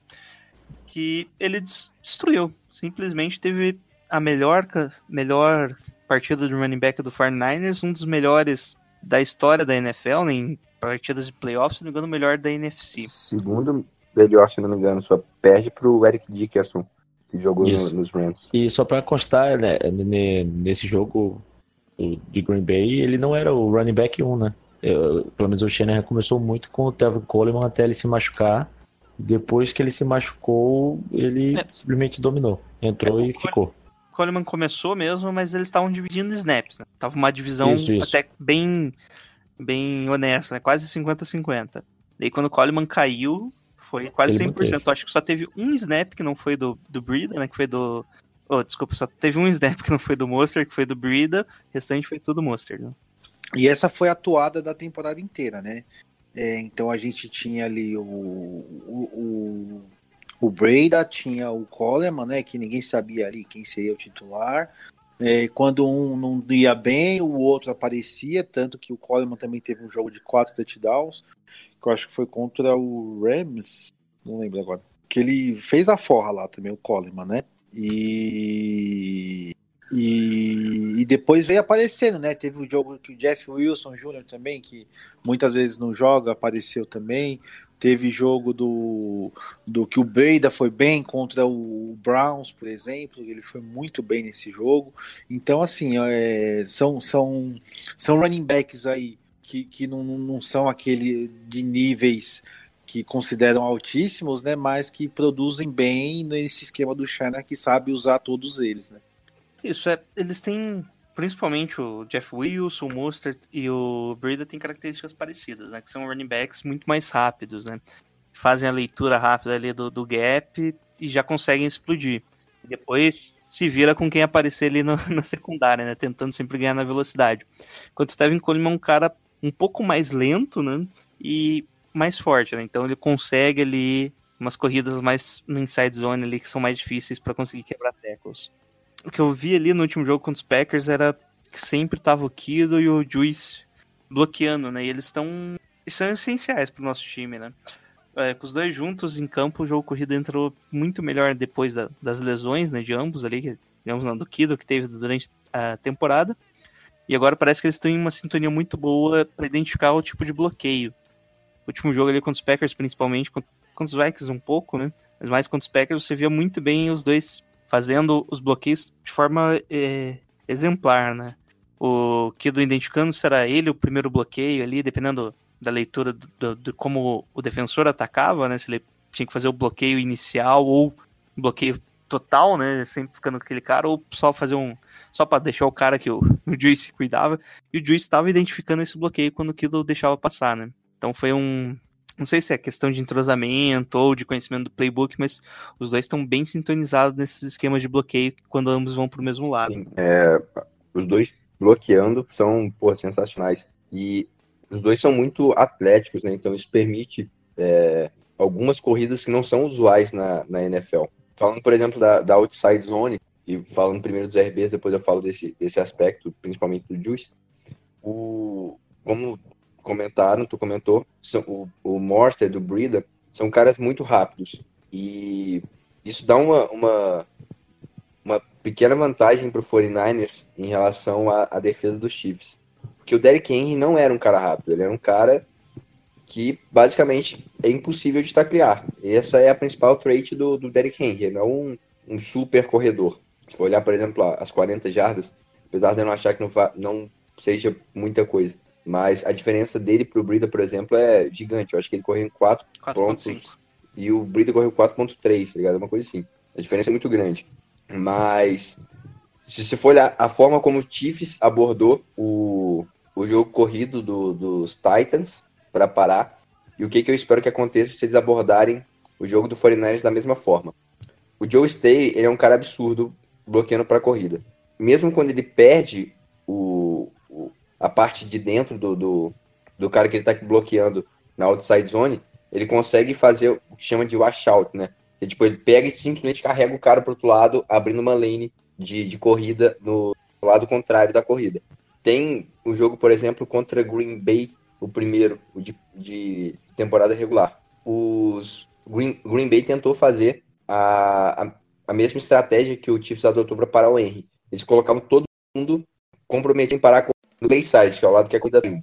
Que ele destruiu. Simplesmente teve a melhor, melhor partida do running back do 49ers, um dos melhores da história da NFL, né, em partidas de playoffs, se não me engano, o melhor da NFC. Segundo melhor, se não me engano, só perde pro Eric Dickerson, que jogou no, nos Rams. E só para constar, né, nesse jogo de Green Bay, ele não era o running back 1, né? Eu, pelo menos o Shanahan começou muito com o Tevin Coleman até ele se machucar. Depois que ele se machucou, ele é. simplesmente dominou. Entrou é, e ficou. Coleman começou mesmo, mas eles estavam dividindo snaps. Né? Tava uma divisão isso, isso. até bem, bem honesta, né? quase 50-50. Daí quando o Coleman caiu, foi quase Ele 100%. Manteve. Acho que só teve um snap que não foi do, do Brida, né? Que foi do. Oh, desculpa, só teve um snap que não foi do Monster, que foi do Brida. O restante foi tudo Monster. Né? E essa foi a atuada da temporada inteira, né? É, então a gente tinha ali o, o, o Breda, tinha o Coleman, né, que ninguém sabia ali quem seria o titular. É, quando um não ia bem, o outro aparecia, tanto que o Coleman também teve um jogo de quatro touchdowns, que eu acho que foi contra o Rams, não lembro agora. Que ele fez a forra lá também, o Coleman, né? E, e, e, depois veio aparecendo, né? Teve o jogo que o Jeff Wilson Jr. também, que muitas vezes não joga, apareceu também. Teve jogo do, do que o Beida foi bem contra o Browns, por exemplo, ele foi muito bem nesse jogo. Então, assim, é, são, são, são running backs aí que, que não, não são aquele de níveis que consideram altíssimos, né? Mas que produzem bem nesse esquema do China que sabe usar todos eles, né? Isso é, eles têm principalmente o Jeff Wilson, o Mostert e o Breda têm características parecidas, né? Que são running backs muito mais rápidos, né? Fazem a leitura rápida ali do, do gap e já conseguem explodir. E depois se vira com quem aparecer ali no, na secundária, né? Tentando sempre ganhar na velocidade. Enquanto o Tevin Coleman é um cara um pouco mais lento, né? E mais forte, né? Então ele consegue ali umas corridas mais no inside zone ali que são mais difíceis para conseguir quebrar tackles o que eu vi ali no último jogo contra os Packers era que sempre tava o Kido e o Juice bloqueando, né? E eles estão são essenciais para o nosso time, né? É, com os dois juntos em campo, o jogo corrido entrou muito melhor depois da, das lesões, né? De ambos ali, digamos, não, do Kido que teve durante a temporada. E agora parece que eles estão em uma sintonia muito boa para identificar o tipo de bloqueio. O último jogo ali contra os Packers, principalmente, contra, contra os Vikings um pouco, né? Mas mais contra os Packers, você via muito bem os dois fazendo os bloqueios de forma é, exemplar, né? O Kido identificando será ele o primeiro bloqueio ali, dependendo da leitura de como o defensor atacava, né? Se ele tinha que fazer o bloqueio inicial ou bloqueio total, né? Sempre ficando com aquele cara, ou só fazer um. Só para deixar o cara que o, o Juice cuidava. E o Juice estava identificando esse bloqueio quando o Kido deixava passar, né? Então foi um, não sei se é questão de entrosamento ou de conhecimento do playbook, mas os dois estão bem sintonizados nesses esquemas de bloqueio quando ambos vão para o mesmo lado. Sim, é, os dois bloqueando são pô, sensacionais. E os dois são muito atléticos, né? Então isso permite é, algumas corridas que não são usuais na, na NFL. Falando, por exemplo, da, da outside zone, e falando primeiro dos RBs, depois eu falo desse, desse aspecto, principalmente do Juice. O, como comentaram, tu comentou, são, o, o Morster do Brida são caras muito rápidos. E isso dá uma, uma, uma pequena vantagem para o 49ers em relação à, à defesa dos Chiefs. Que o Derrick Henry não era um cara rápido, ele era um cara que basicamente é impossível de taclear. Essa é a principal trait do, do Derrick Henry, ele não é um, um super corredor. Se for olhar, por exemplo, as 40 jardas, apesar de eu não achar que não, não seja muita coisa, mas a diferença dele pro Brida, por exemplo, é gigante. Eu acho que ele correu em 4 pontos e o Brida correu 4.3, tá ligado? Uma coisa assim. A diferença é muito grande. Mas se você for olhar a forma como o Chiefs abordou o, o jogo corrido do, dos Titans para parar, e o que, que eu espero que aconteça se eles abordarem o jogo do 49ers da mesma forma. O Joe Stay ele é um cara absurdo bloqueando para corrida. Mesmo quando ele perde o, a parte de dentro do, do, do cara que ele está bloqueando na outside zone, ele consegue fazer o que chama de washout, né? Que, tipo, ele pega e simplesmente carrega o cara pro outro lado, abrindo uma lane de, de corrida no, lado contrário da corrida. Tem um jogo, por exemplo, contra Green Bay, o primeiro, o de, de temporada regular. Os Green, Green Bay tentou fazer a, a, a mesma estratégia que o Chiefs adotou para parar o Henry. Eles colocavam todo mundo comprometido em parar no bayside, que é o lado que a corrida tem.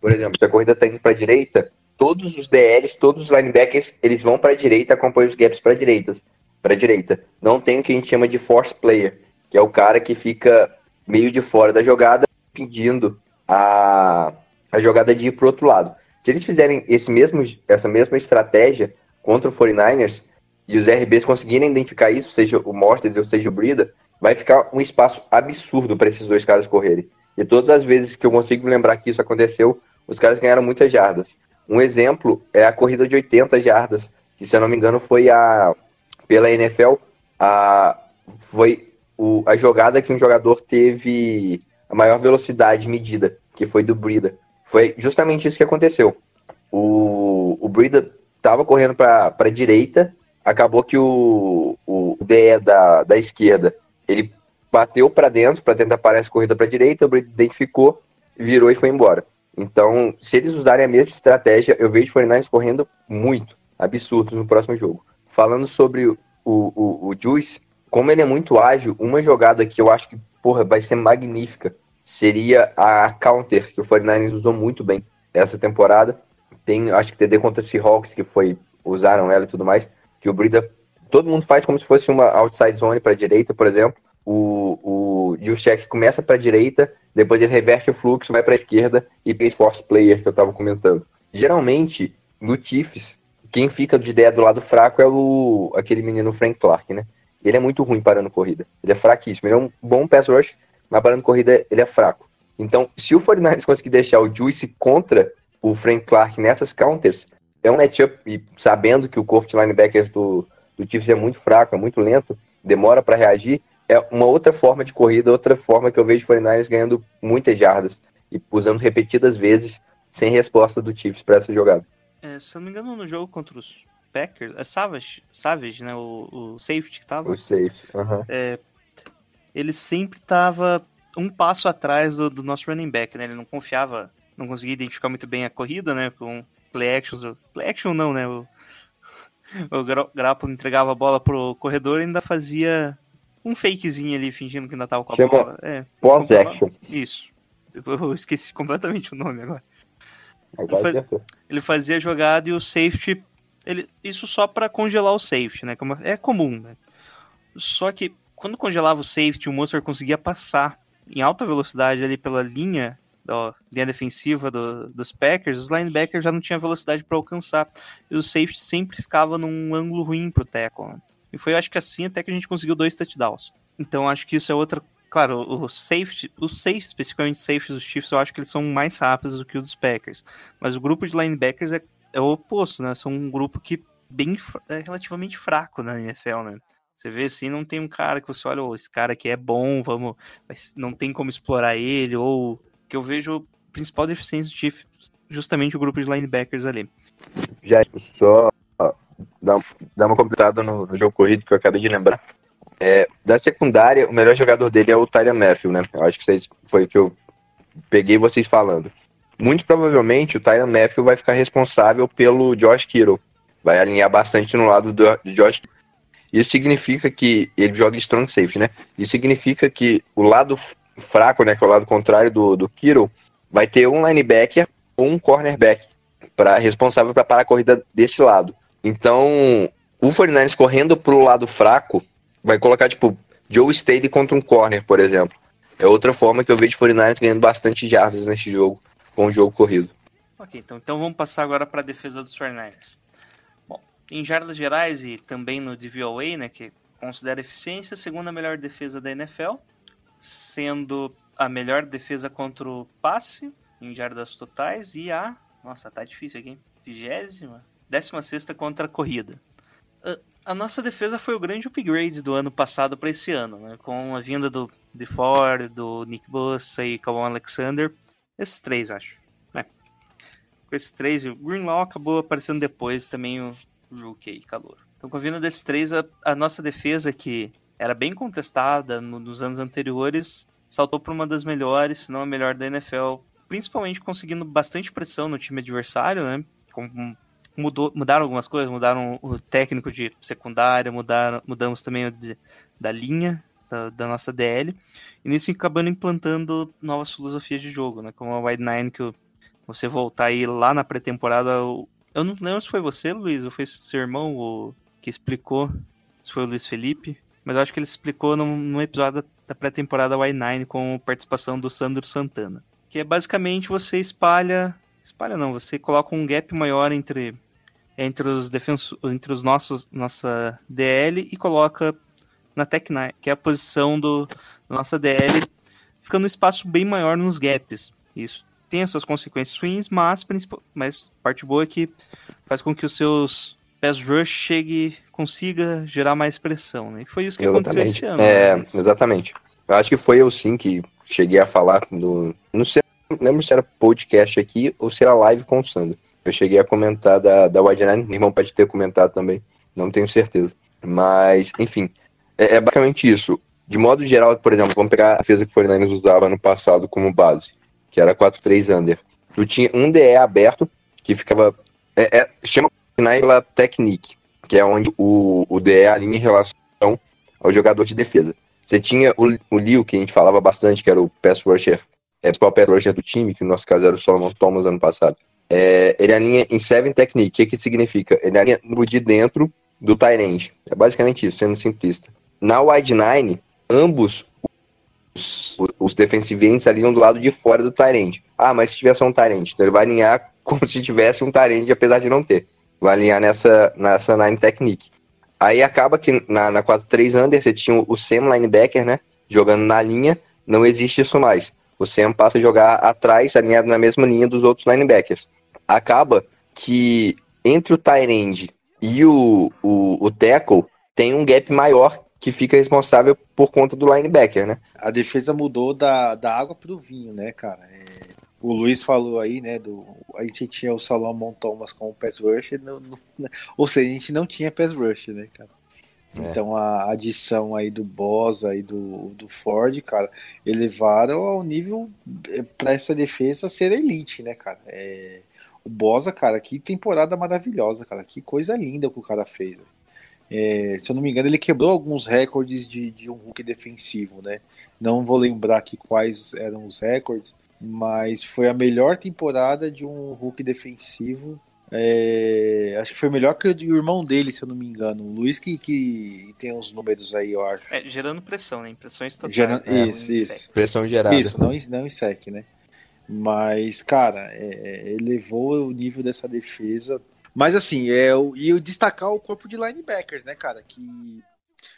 Por exemplo, se a corrida está indo para a direita, todos os DLs, todos os linebackers, eles vão para a direita, acompanham os gaps para direita, para direita. Não tem o que a gente chama de force player, que é o cara que fica meio de fora da jogada, pedindo a, a jogada de ir para o outro lado. Se eles fizerem esse mesmo, essa mesma estratégia contra o 49ers e os RBs conseguirem identificar isso, seja o Mostert ou seja o Brida, vai ficar um espaço absurdo para esses dois caras correrem. E todas as vezes que eu consigo lembrar que isso aconteceu, os caras ganharam muitas jardas. Um exemplo é a corrida de 80 jardas, que se eu não me engano foi a pela NFL, a foi o, a jogada que um jogador teve a maior velocidade medida, que foi do Brida. Foi justamente isso que aconteceu. O, o Brida estava correndo para a direita, acabou que o, o DE da, da esquerda ele bateu para dentro para tentar parar essa corrida para direita, o Brida identificou, virou e foi embora. Então, se eles usarem a mesma estratégia, eu vejo o 49ers correndo muito, absurdos no próximo jogo. Falando sobre o, o, o Juice, como ele é muito ágil, uma jogada que eu acho que, porra, vai ser magnífica seria a counter, que o 49ers usou muito bem essa temporada. Tem, acho que TD contra Seahawks, que foi, usaram ela e tudo mais, que o Brida, todo mundo faz como se fosse uma outside zone para direita, por exemplo. O, o Juszczyk começa para direita, depois ele reverte o fluxo, vai para a esquerda e fez force player que eu estava comentando. Geralmente, no Chiefs, quem fica de ideia do lado fraco é o aquele menino Frank Clark, né? Ele é muito ruim parando corrida. Ele é fraquíssimo. Ele é um bom pass rush, mas parando corrida ele é fraco. Então, se o 49ers conseguir deixar o Juice contra o Frank Clark nessas counters, é um matchup, e sabendo que o corpo de linebackers do, do Chiefs é muito fraco, é muito lento, demora para reagir, é uma outra forma de corrida, outra forma que eu vejo o 49ers ganhando muitas jardas e usando repetidas vezes sem resposta do Chiefs para essa jogada. É, se eu não me engano, no jogo contra os Packers, é Savage, Savage né, o, o safety que tava. O safety, uhum. é, ele sempre tava um passo atrás do, do, nosso running back, né? Ele não confiava, não conseguia identificar muito bem a corrida, né? Com play actions, play action não, né? O, o Grappolo entregava a bola pro corredor e ainda fazia um fakezinho ali, fingindo que ainda tava com a Chama bola. É, action. Isso. Eu esqueci completamente o nome agora. Ele, faz, ele fazia a jogada e o safety. Ele, isso só para congelar o safety, né? Como é comum, né? Só que quando congelava o safety, o monster conseguia passar em alta velocidade ali pela linha, da linha defensiva do, dos Packers, os linebackers já não tinham velocidade para alcançar. E o safety sempre ficava num ângulo ruim pro tackle. Né? E foi, acho que assim, até que a gente conseguiu dois touchdowns. Então, acho que isso é outra. Claro, o safety, os safety, especificamente safety dos Chiefs, eu acho que eles são mais rápidos do que os dos Packers. Mas o grupo de linebackers é, é o oposto, né? São um grupo que bem é relativamente fraco na NFL, né? Você vê assim, não tem um cara que você olha, oh, esse cara aqui é bom, vamos, mas não tem como explorar ele, ou que eu vejo o principal deficiência do Chiefs justamente o grupo de linebackers ali. Já só dar, dar uma completada no, no, jogo corrido que eu acabei de lembrar. É, da secundária, o melhor jogador dele é o Tyler Matthew, né? Eu acho que vocês, foi o que eu peguei vocês falando. Muito provavelmente o Tyler Matthew vai ficar responsável pelo Josh Kittle. Vai alinhar bastante no lado do, do Josh Isso significa que ele joga strong safety, né? Isso significa que o lado fraco, né, que é o lado contrário do, do Kittle, vai ter um linebacker ou um cornerback para responsável para parar a corrida desse lado. Então, o 49ers correndo pro lado fraco vai colocar tipo Joe Staley contra um corner, por exemplo. É outra forma que eu vejo o 49ers ganhando bastante jardas neste jogo com o jogo corrido. Ok, então, então vamos passar agora para a defesa dos 49ers. Bom, em jardas gerais e também no DVOA, né, que considera eficiência, segunda melhor defesa da NFL, sendo a melhor defesa contra o passe em jardas totais e a. Nossa, tá difícil aqui? Vigésima? Décima sexta contra a corrida. A, nossa defesa foi o grande upgrade do ano passado para esse ano, né? Com a vinda do DeFord, do Nick Bossa e Calvin Alexander. Esses três, acho. Né? Com esses três, o Greenlaw acabou aparecendo depois também o Rookie calor. Então, com a vinda desses três, a, a nossa defesa, que era bem contestada no, nos anos anteriores, saltou para uma das melhores, se não a melhor da NFL, principalmente conseguindo bastante pressão no time adversário, né? Com, mudou, mudaram algumas coisas, mudaram o técnico de secundária, mudaram, mudamos também o de, da linha da, da, nossa DL, e nisso acabando implantando novas filosofias de jogo, né? Como a Wide Nine, que você voltar aí lá na pré-temporada. Eu não lembro se foi você, Luiz, ou foi seu irmão o, que explicou, se foi o Luiz Felipe, mas eu acho que ele explicou num, num episódio da pré-temporada Y9 com participação do Sandro Santana. Que é basicamente você espalha. Espalha não, você coloca um gap maior entre entre os defensores, entre os nossos nossa DL e coloca na Tech 9, que é a posição do nossa DL, ficando um espaço bem maior nos gaps. Isso tem as suas consequências ruins, mas mas parte boa é que faz com que os seus pass rush chegue consiga gerar mais pressão, né? E foi isso que exatamente. aconteceu esse ano. É, mas... exatamente. Eu acho que foi eu sim que cheguei a falar do. Não sei, não lembro se era podcast aqui ou se era live com o Sandro. Eu cheguei a comentar da, da Wide Nine, meu irmão pode ter comentado também, não tenho certeza. Mas, enfim, é, é basicamente isso. De modo geral, por exemplo, vamos pegar a defesa que o 49 usava no passado como base, que era 4-3 under. Tu tinha um DE aberto, que ficava. É, é, chama pela technique, que é onde o, o DE alinha em relação ao jogador de defesa. Você tinha o, o Liu, que a gente falava bastante, que era o pass rusher, é, o pass rusher do time, que no nosso caso era o Solomon Thomas ano passado. É, ele alinha em seven technique. O que, que significa? Ele alinha no de dentro do tight É basicamente isso, sendo simplista. Na wide nine, ambos os, os defensive ends alinham do lado de fora do tight Ah, mas se tiver só um tight então ele vai alinhar como se tivesse um tight apesar de não ter. Vai alinhar nessa, nessa nine technique. Aí acaba que na, na 4-3 under você tinha o Sam linebacker, né? Jogando na linha, não existe isso mais. O Sam passa a jogar atrás, alinhado na mesma linha dos outros linebackers. Acaba que entre o tight e o, o, o tackle tem um gap maior que fica responsável por conta do linebacker, né? A defesa mudou da, da água para o vinho, né, cara? É, o Luiz falou aí, né, do, a gente tinha o Salomon Thomas com o pass rush, no, no, ou seja, a gente não tinha pass rush, né, cara? É. Então a adição aí do Bosa e do, do Ford, cara, elevaram ao nível é, para essa defesa ser elite, né, cara? É, o Bosa, cara, que temporada maravilhosa, cara, que coisa linda que o cara fez. É, se eu não me engano, ele quebrou alguns recordes de, de um Hulk defensivo, né? Não vou lembrar aqui quais eram os recordes, mas foi a melhor temporada de um Hulk defensivo. É, acho que foi melhor que o irmão dele, se eu não me engano. O Luiz que, que tem uns números aí, eu acho. É, gerando pressão, né? Impressões totais. Gera... É, isso, isso. Pressão gerada. Isso, não, não em sec, né? Mas, cara, é, elevou o nível dessa defesa. Mas assim, é, e eu destacar o corpo de linebackers, né, cara? Que.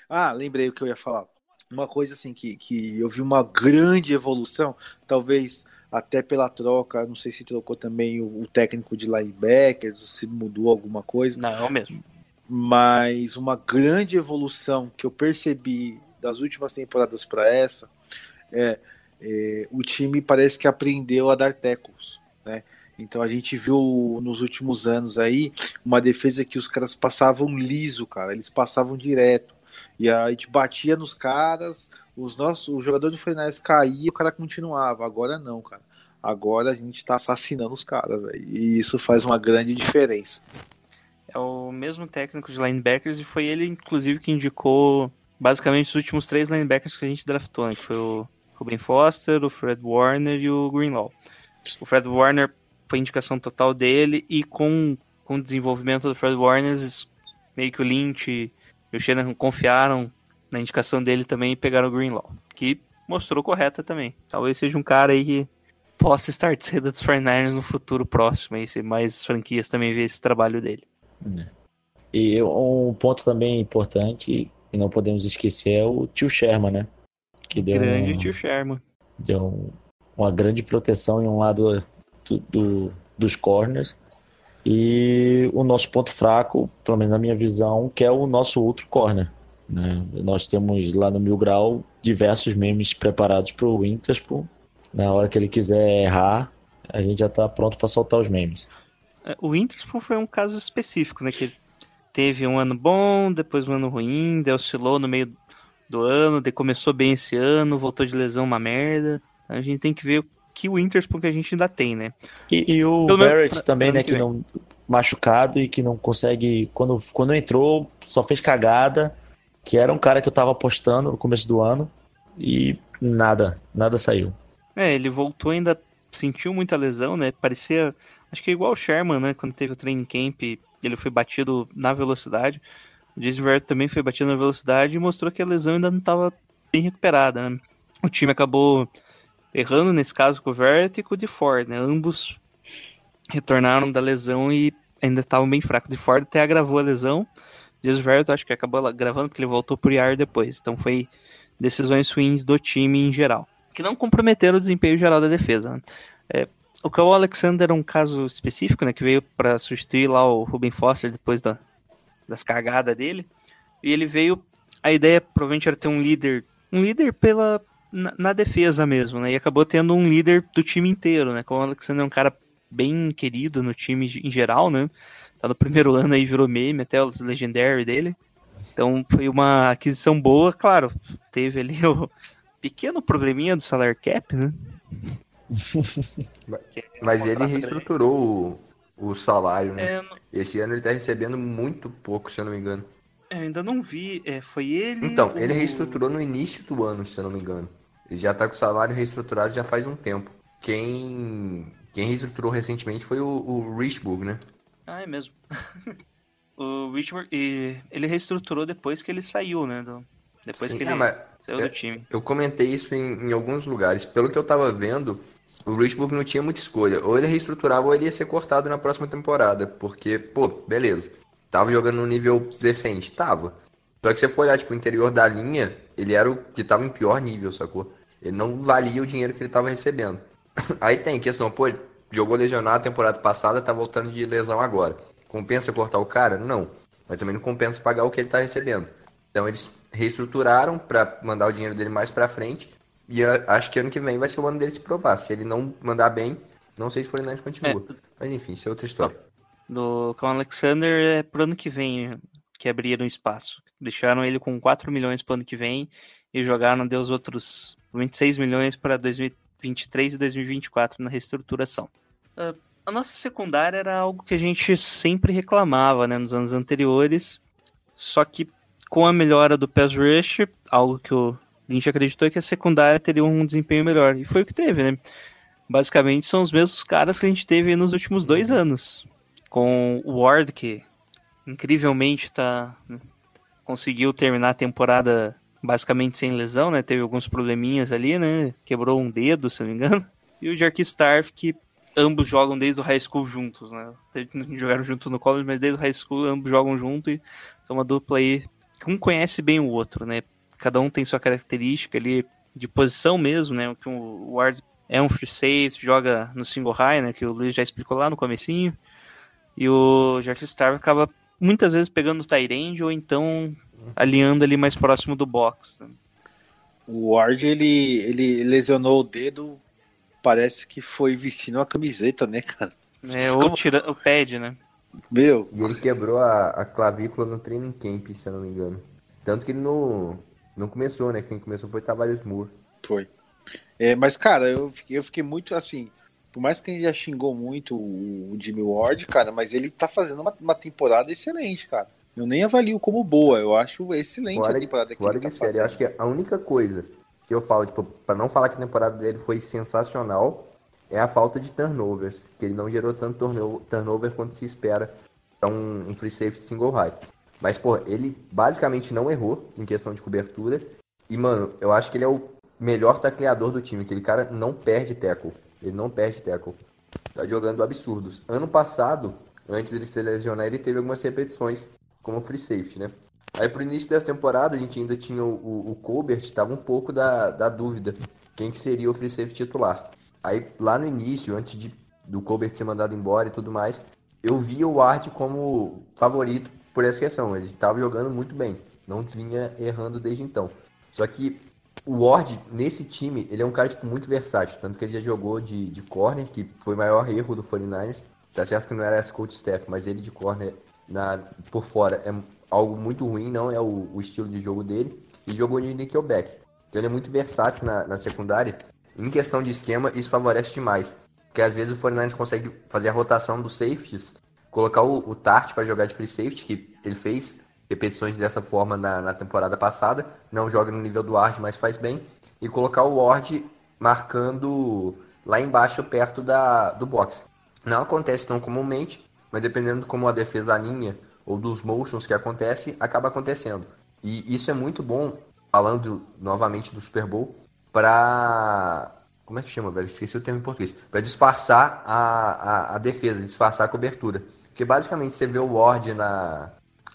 Ah, lembrei o que eu ia falar. Uma coisa assim que, que eu vi uma grande evolução, talvez até pela troca, não sei se trocou também o, o técnico de linebackers, se mudou alguma coisa. Não, é o mesmo. Mas uma grande evolução que eu percebi das últimas temporadas para essa é, é, o time parece que aprendeu a dar tackles, né? Então a gente viu nos últimos anos aí uma defesa que os caras passavam liso, cara, eles passavam direto. E a gente batia nos caras, os nossos, o jogador do Fluminense caía e o cara continuava. Agora não, cara. Agora a gente tá assassinando os caras, velho. E isso faz uma grande diferença. É o mesmo técnico de linebackers e foi ele, inclusive, que indicou basicamente os últimos três linebackers que a gente draftou, né? Que foi o Ruben Foster, o Fred Warner e o Greenlaw. O Fred Warner foi indicação total dele e com, com o desenvolvimento do Fred Warner, meio que o Lynch e o Shannon confiaram na indicação dele também e pegaram o Greenlaw, que mostrou correta também. Talvez seja um cara aí que possa estar de saída dos 49ers no futuro próximo, aí, se mais franquias também ver esse trabalho dele. E um ponto também importante, e não podemos esquecer, é o tio Sherman, né? Que deu, Grande um, tio Sherman. deu um- uma grande proteção em um lado do- do- dos corners. E o nosso ponto fraco, pelo menos na minha visão, que é o nosso outro corner. Né? Nós temos lá no Mil Grau diversos memes preparados para o Winterspoon. Na hora que ele quiser errar, a gente já está pronto para soltar os memes. É, O Interspoon foi um caso específico, né? Que teve um ano bom, depois um ano ruim, daí oscilou no meio do ano, daí começou bem esse ano, voltou de lesão uma merda. A gente tem que ver o que o Interspoon que a gente ainda tem, né? E, e o Pelo pra- também, pra né? que Que não machucado e que não consegue. Quando, quando entrou, só fez cagada. Que era um cara que eu tava apostando no começo do ano. E nada, nada saiu. É, ele voltou ainda, sentiu muita lesão, né? Parecia, acho que é igual o Sherman, né? Quando teve o training camp, ele foi batido na velocidade. O Jason também foi batido na velocidade e mostrou que a lesão ainda não estava bem recuperada, né? O time acabou errando nesse caso com o Verrett e com o DeFord, né? Ambos retornaram da lesão e ainda estavam bem fracos. O DeFord até agravou a lesão. O Jason acho que acabou gravando porque ele voltou por IR depois. Então foi decisões ruins do time em geral que não comprometeram o desempenho geral da defesa. né? É, o Alexander é um caso específico, né, que veio para substituir lá o Ruben Foster depois da, das cagadas dele. E ele veio, a ideia provavelmente era ter um líder, um líder pela na, na defesa mesmo, né? E acabou tendo um líder do time inteiro, né? Como o Alexander é um cara bem querido no time em geral, né? Tá no primeiro ano aí virou meme até os legendary dele. Então foi uma aquisição boa, claro. Teve ali o pequeno probleminha do salary cap, né? É Mas um ele reestruturou o, o salário, né? É, Esse ano ele tá recebendo muito pouco, se eu não me engano. eu ainda não vi. é, foi ele. Então, ele o- reestruturou no início do ano, se eu não me engano. Ele já tá com o salário reestruturado já faz um tempo. Quem, quem reestruturou recentemente foi o, o Richburg, né? Ah, é mesmo. o Richard, e ele reestruturou depois que ele saiu, né? do- depois Sim, que ah, ele mas saiu é- do time. eu comentei isso em, em alguns lugares. Pelo que eu tava vendo, o Richburg não tinha muita escolha. Ou ele reestruturava ou ele ia ser cortado na próxima temporada. Porque, pô, beleza. Tava jogando num nível decente? Tava. Só que se você for olhar, tipo, o interior da linha, ele era o que tava em pior nível, sacou? Ele não valia o dinheiro que ele tava recebendo. Aí tem questão, pô, ele jogou lesionado a temporada passada, tá voltando de lesão agora. Compensa cortar o cara? Não. Mas também não compensa pagar o que ele tá recebendo. Então eles reestruturaram pra mandar o dinheiro dele mais pra frente. E acho que ano que vem vai ser o ano dele se provar. Se ele não mandar bem, não sei se o Fortnite continua. Mas enfim, isso é outra história. Do Cal Alexander é pro ano que vem que abriram espaço. Deixaram ele com 4 milhões pro ano que vem e jogaram deu os outros 26 milhões para 2023 e 2024 na reestruturação. Ah, a nossa secundária era algo que a gente sempre reclamava né, nos anos anteriores, só que com a melhora do pass rush, algo que o Lynch acreditou que a secundária teria um desempenho melhor. E foi o que teve, né? Basicamente são os mesmos caras que a gente teve nos últimos dois anos. Com o Ward, que incrivelmente tá, conseguiu terminar a temporada basicamente sem lesão, né? Teve alguns probleminhas ali, né? Quebrou um dedo, se não me engano. E o Jarky Starf, que ambos jogam desde o high school juntos, né? Jogaram junto no college, mas desde o high school ambos jogam junto e são uma dupla aí um conhece bem o outro, né? Cada um tem sua característica ali de posição mesmo, né? Que o Ward é um free safety, joga no single high, né? Que o Luiz já explicou lá no comecinho. E o Jack Starve acaba muitas vezes pegando o Tyrande ou então alinhando ali mais próximo do box. né? O Ward, ele, ele lesionou o dedo, parece que foi vestindo uma camiseta, né, cara? É, ou tira, o pad, né? Meu, E ele quebrou a, a clavícula no training camp, se eu não me engano. Tanto que ele não, não começou, né? Quem começou foi Tavares Moore. foi. É, mas, cara, eu fiquei, eu fiquei muito assim. por mais que a gente já xingou muito o Jimmy Ward, cara, mas ele tá fazendo uma, uma temporada excelente, cara. Eu nem avalio como boa, eu acho excelente Fora a de, temporada que fora ele tá de série, fazendo. eu acho que a única coisa que eu falo, tipo, pra não falar que a temporada dele foi sensacional, é a falta de turnovers, que ele não gerou tanto turno- turnover quanto se espera pra um, um free safety single high. Mas, pô, ele basicamente não errou em questão de cobertura. E, mano, eu acho que ele é o melhor tacleador do time. Aquele cara não perde tackle. Ele não perde tackle. Tá jogando absurdos. Ano passado, antes dele se lesionar, ele teve algumas repetições como free safety, né? Aí pro início dessa temporada, a gente ainda tinha o, o, o Colbert, tava um pouco da, da dúvida. Quem que seria o free safety titular. Aí lá no início, antes de, do Colbert ser mandado embora e tudo mais, eu via o Ward como favorito por essa questão. Ele estava jogando muito bem, não vinha errando desde então. Só que o Ward, nesse time, ele é um cara tipo, muito versátil. Tanto que ele já jogou de, de corner, que foi o maior erro do 49ers. Tá certo que não era esse coach staff, mas ele de corner na, por fora é algo muito ruim, não é o, o estilo de jogo dele. E jogou de nickelback. Então ele é muito versátil na, na secundária. Em questão de esquema, isso favorece demais. Porque às vezes o 49ers consegue fazer a rotação dos safeties, colocar o, o Tart para jogar de free safety, que ele fez repetições dessa forma na, na temporada passada, não joga no nível do Ward, mas faz bem, e colocar o Ward marcando lá embaixo, perto da, do box. Não acontece tão comumente, mas dependendo de como a defesa alinha ou dos motions que acontece, acaba acontecendo. E isso é muito bom, falando novamente do Super Bowl, para como é que chama, velho? Esqueci o termo em português. Para disfarçar a, a, a, defesa, disfarçar a cobertura. Porque basicamente você vê o Ward na,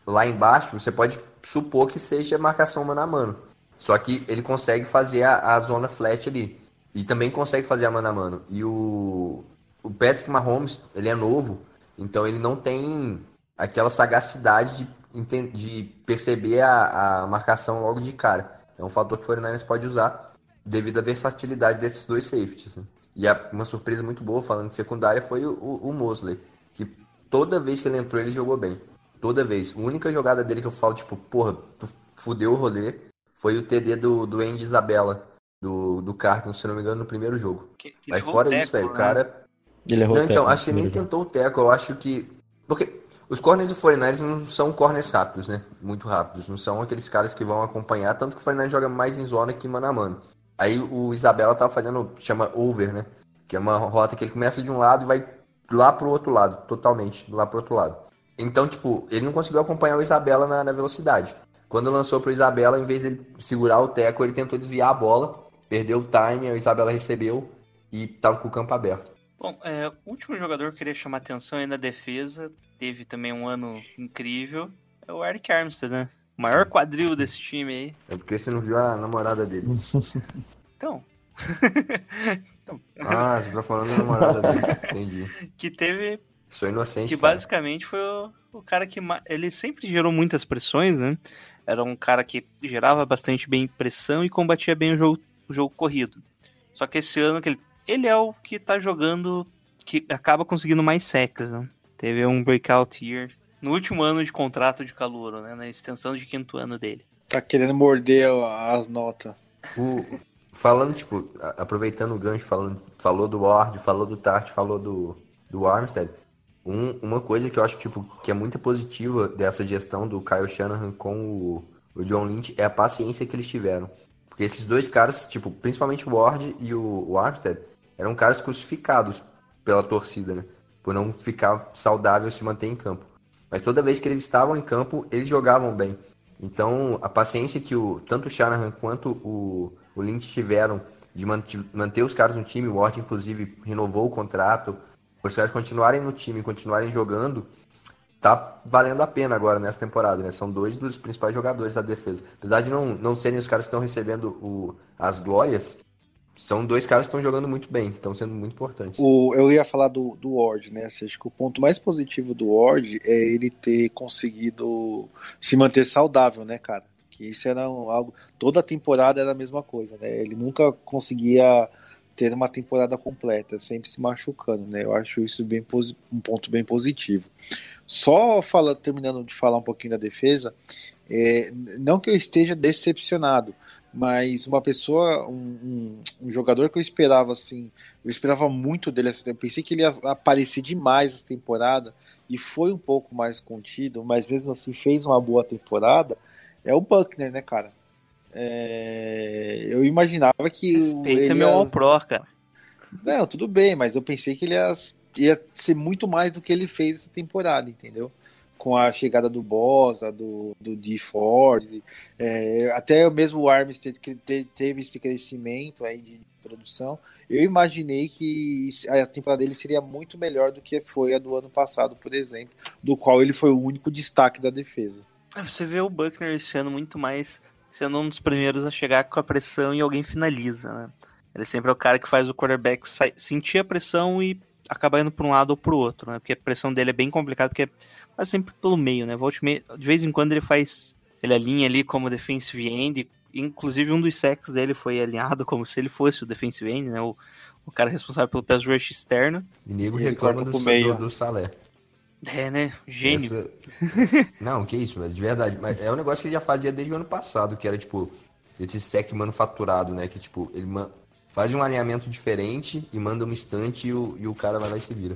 lá embaixo, você pode supor que seja marcação mano a mano. Só que ele consegue fazer a, a zona flat ali. E também consegue fazer a mano a mano. E o, o Patrick Mahomes, ele é novo, então ele não tem aquela sagacidade de, de perceber a, a marcação logo de cara. É um fator que o 49ers pode usar devido à versatilidade desses dois safeties. Né? E a, uma surpresa muito boa, falando de secundária, foi o, o, Mosley, que toda vez que ele entrou, ele jogou bem. Toda vez. A única jogada dele que eu falo, tipo, porra, tu fudeu o rolê, foi o TD do, do Andy Isabella, do, do Cardinals, se não me engano, no primeiro jogo. Que- que Mas fora o isso, velho, teco, o né? cara... Ele errou Não, o então, teco acho que ele nem jogo. tentou o teco, eu acho que... Porque os corners do 49ers não são corners rápidos, né? Muito rápidos. Não são aqueles caras que vão acompanhar, tanto que o 49ers joga mais em zona que mano a mano. Aí o Isabela tava fazendo, chama over, né? Que é uma rota que ele começa de um lado e vai lá pro outro lado, totalmente, lá pro outro lado. Então, tipo, ele não conseguiu acompanhar o Isabela na, na velocidade. Quando lançou pro Isabela, em vez dele segurar o teco, ele tentou desviar a bola, perdeu o time, o Isabela recebeu e tava com o campo aberto. Bom, é, o último jogador que eu queria chamar atenção aí na defesa, teve também um ano incrível, é o Eric Armstead, né? O maior quadril desse time aí. É porque você não viu a namorada dele. Então, Ah, você tá falando da namorada dele. Entendi. que teve Sou inocente, que cara. basicamente foi o, o cara que ele sempre gerou muitas pressões, né? Era um cara que gerava bastante bem pressão e combatia bem o jogo, o jogo corrido. Só que esse ano que ele, ele é o que tá jogando que acaba conseguindo mais sacks, né? Teve um breakout year no último ano de contrato de calouro, né? Na extensão de quinto ano dele. Tá querendo morder as notas. O- falando, tipo, aproveitando o gancho, falando, falou do Ward, falou do Tart, falou do, do Armstead. Um- uma coisa que eu acho tipo, que é muito positiva dessa gestão do Kyle Shanahan com o, o John Lynch é a paciência que eles tiveram. Porque esses dois caras, tipo, principalmente o Ward e o, o Armstead, eram caras crucificados pela torcida, né? Por não ficar saudável e se manter em campo. Mas toda vez que eles estavam em campo, eles jogavam bem. Então, a paciência que o, tanto o Shanahan quanto o, o Lynch tiveram de manter os caras no time, o Ward, inclusive, renovou o contrato, os caras continuarem no time, continuarem jogando, tá valendo a pena agora nessa temporada, né? São dois dos principais jogadores da defesa. Apesar de não, não serem os caras que estão recebendo o, as glórias, são dois caras que estão jogando muito bem, que estão sendo muito importantes. O, eu ia falar do, do Ward, né? Assim, acho que o ponto mais positivo do Ward é ele ter conseguido se manter saudável, né, cara? Que isso era um- algo. Toda temporada era a mesma coisa, né? Ele nunca conseguia ter uma temporada completa, sempre se machucando, né? Eu acho isso bem um ponto bem positivo. Só fala, terminando de falar um pouquinho da defesa, é, não que eu esteja decepcionado, Mas uma pessoa, um, um, um jogador que eu esperava assim, eu esperava muito dele essa temporada. Pensei que ele ia aparecer demais essa temporada e foi um pouco mais contido, mas mesmo assim fez uma boa temporada. É o Buckner, né, cara? É, eu imaginava que. Respeita ele meu ia... All Pro, cara. Não, tudo bem, mas eu pensei que ele ia, ia ser muito mais do que ele fez essa temporada, entendeu? Com a chegada do Bosa, do, do D Ford, é, até mesmo o Armstead que te, teve esse crescimento aí de produção. Eu imaginei que a temporada dele seria muito melhor do que foi a do ano passado, por exemplo, do qual ele foi o único destaque da defesa. Você vê o Buckner esse ano muito mais sendo um dos primeiros a chegar com a pressão e alguém finaliza, né? Ele sempre é o cara que faz o quarterback sentir a pressão e acabar indo para um lado ou para o outro, né? Porque a pressão dele é bem complicada, porque é quase sempre pelo meio, né? Volte meio, de vez em quando ele faz, ele alinha ali como defensive end, inclusive um dos sacks dele foi alinhado como se ele fosse o defensive end, né? O, o cara responsável pelo pass rush externo. E nego reclama do, do, do Salé. É, né? Gênio. Essa... Não, que isso, velho, de verdade. Mas é um negócio que ele já fazia desde o ano passado, que era, tipo, esse sec manufaturado, né? Que, tipo, ele man... faz um alinhamento diferente e manda uma estante e o, e o cara vai lá e se vira.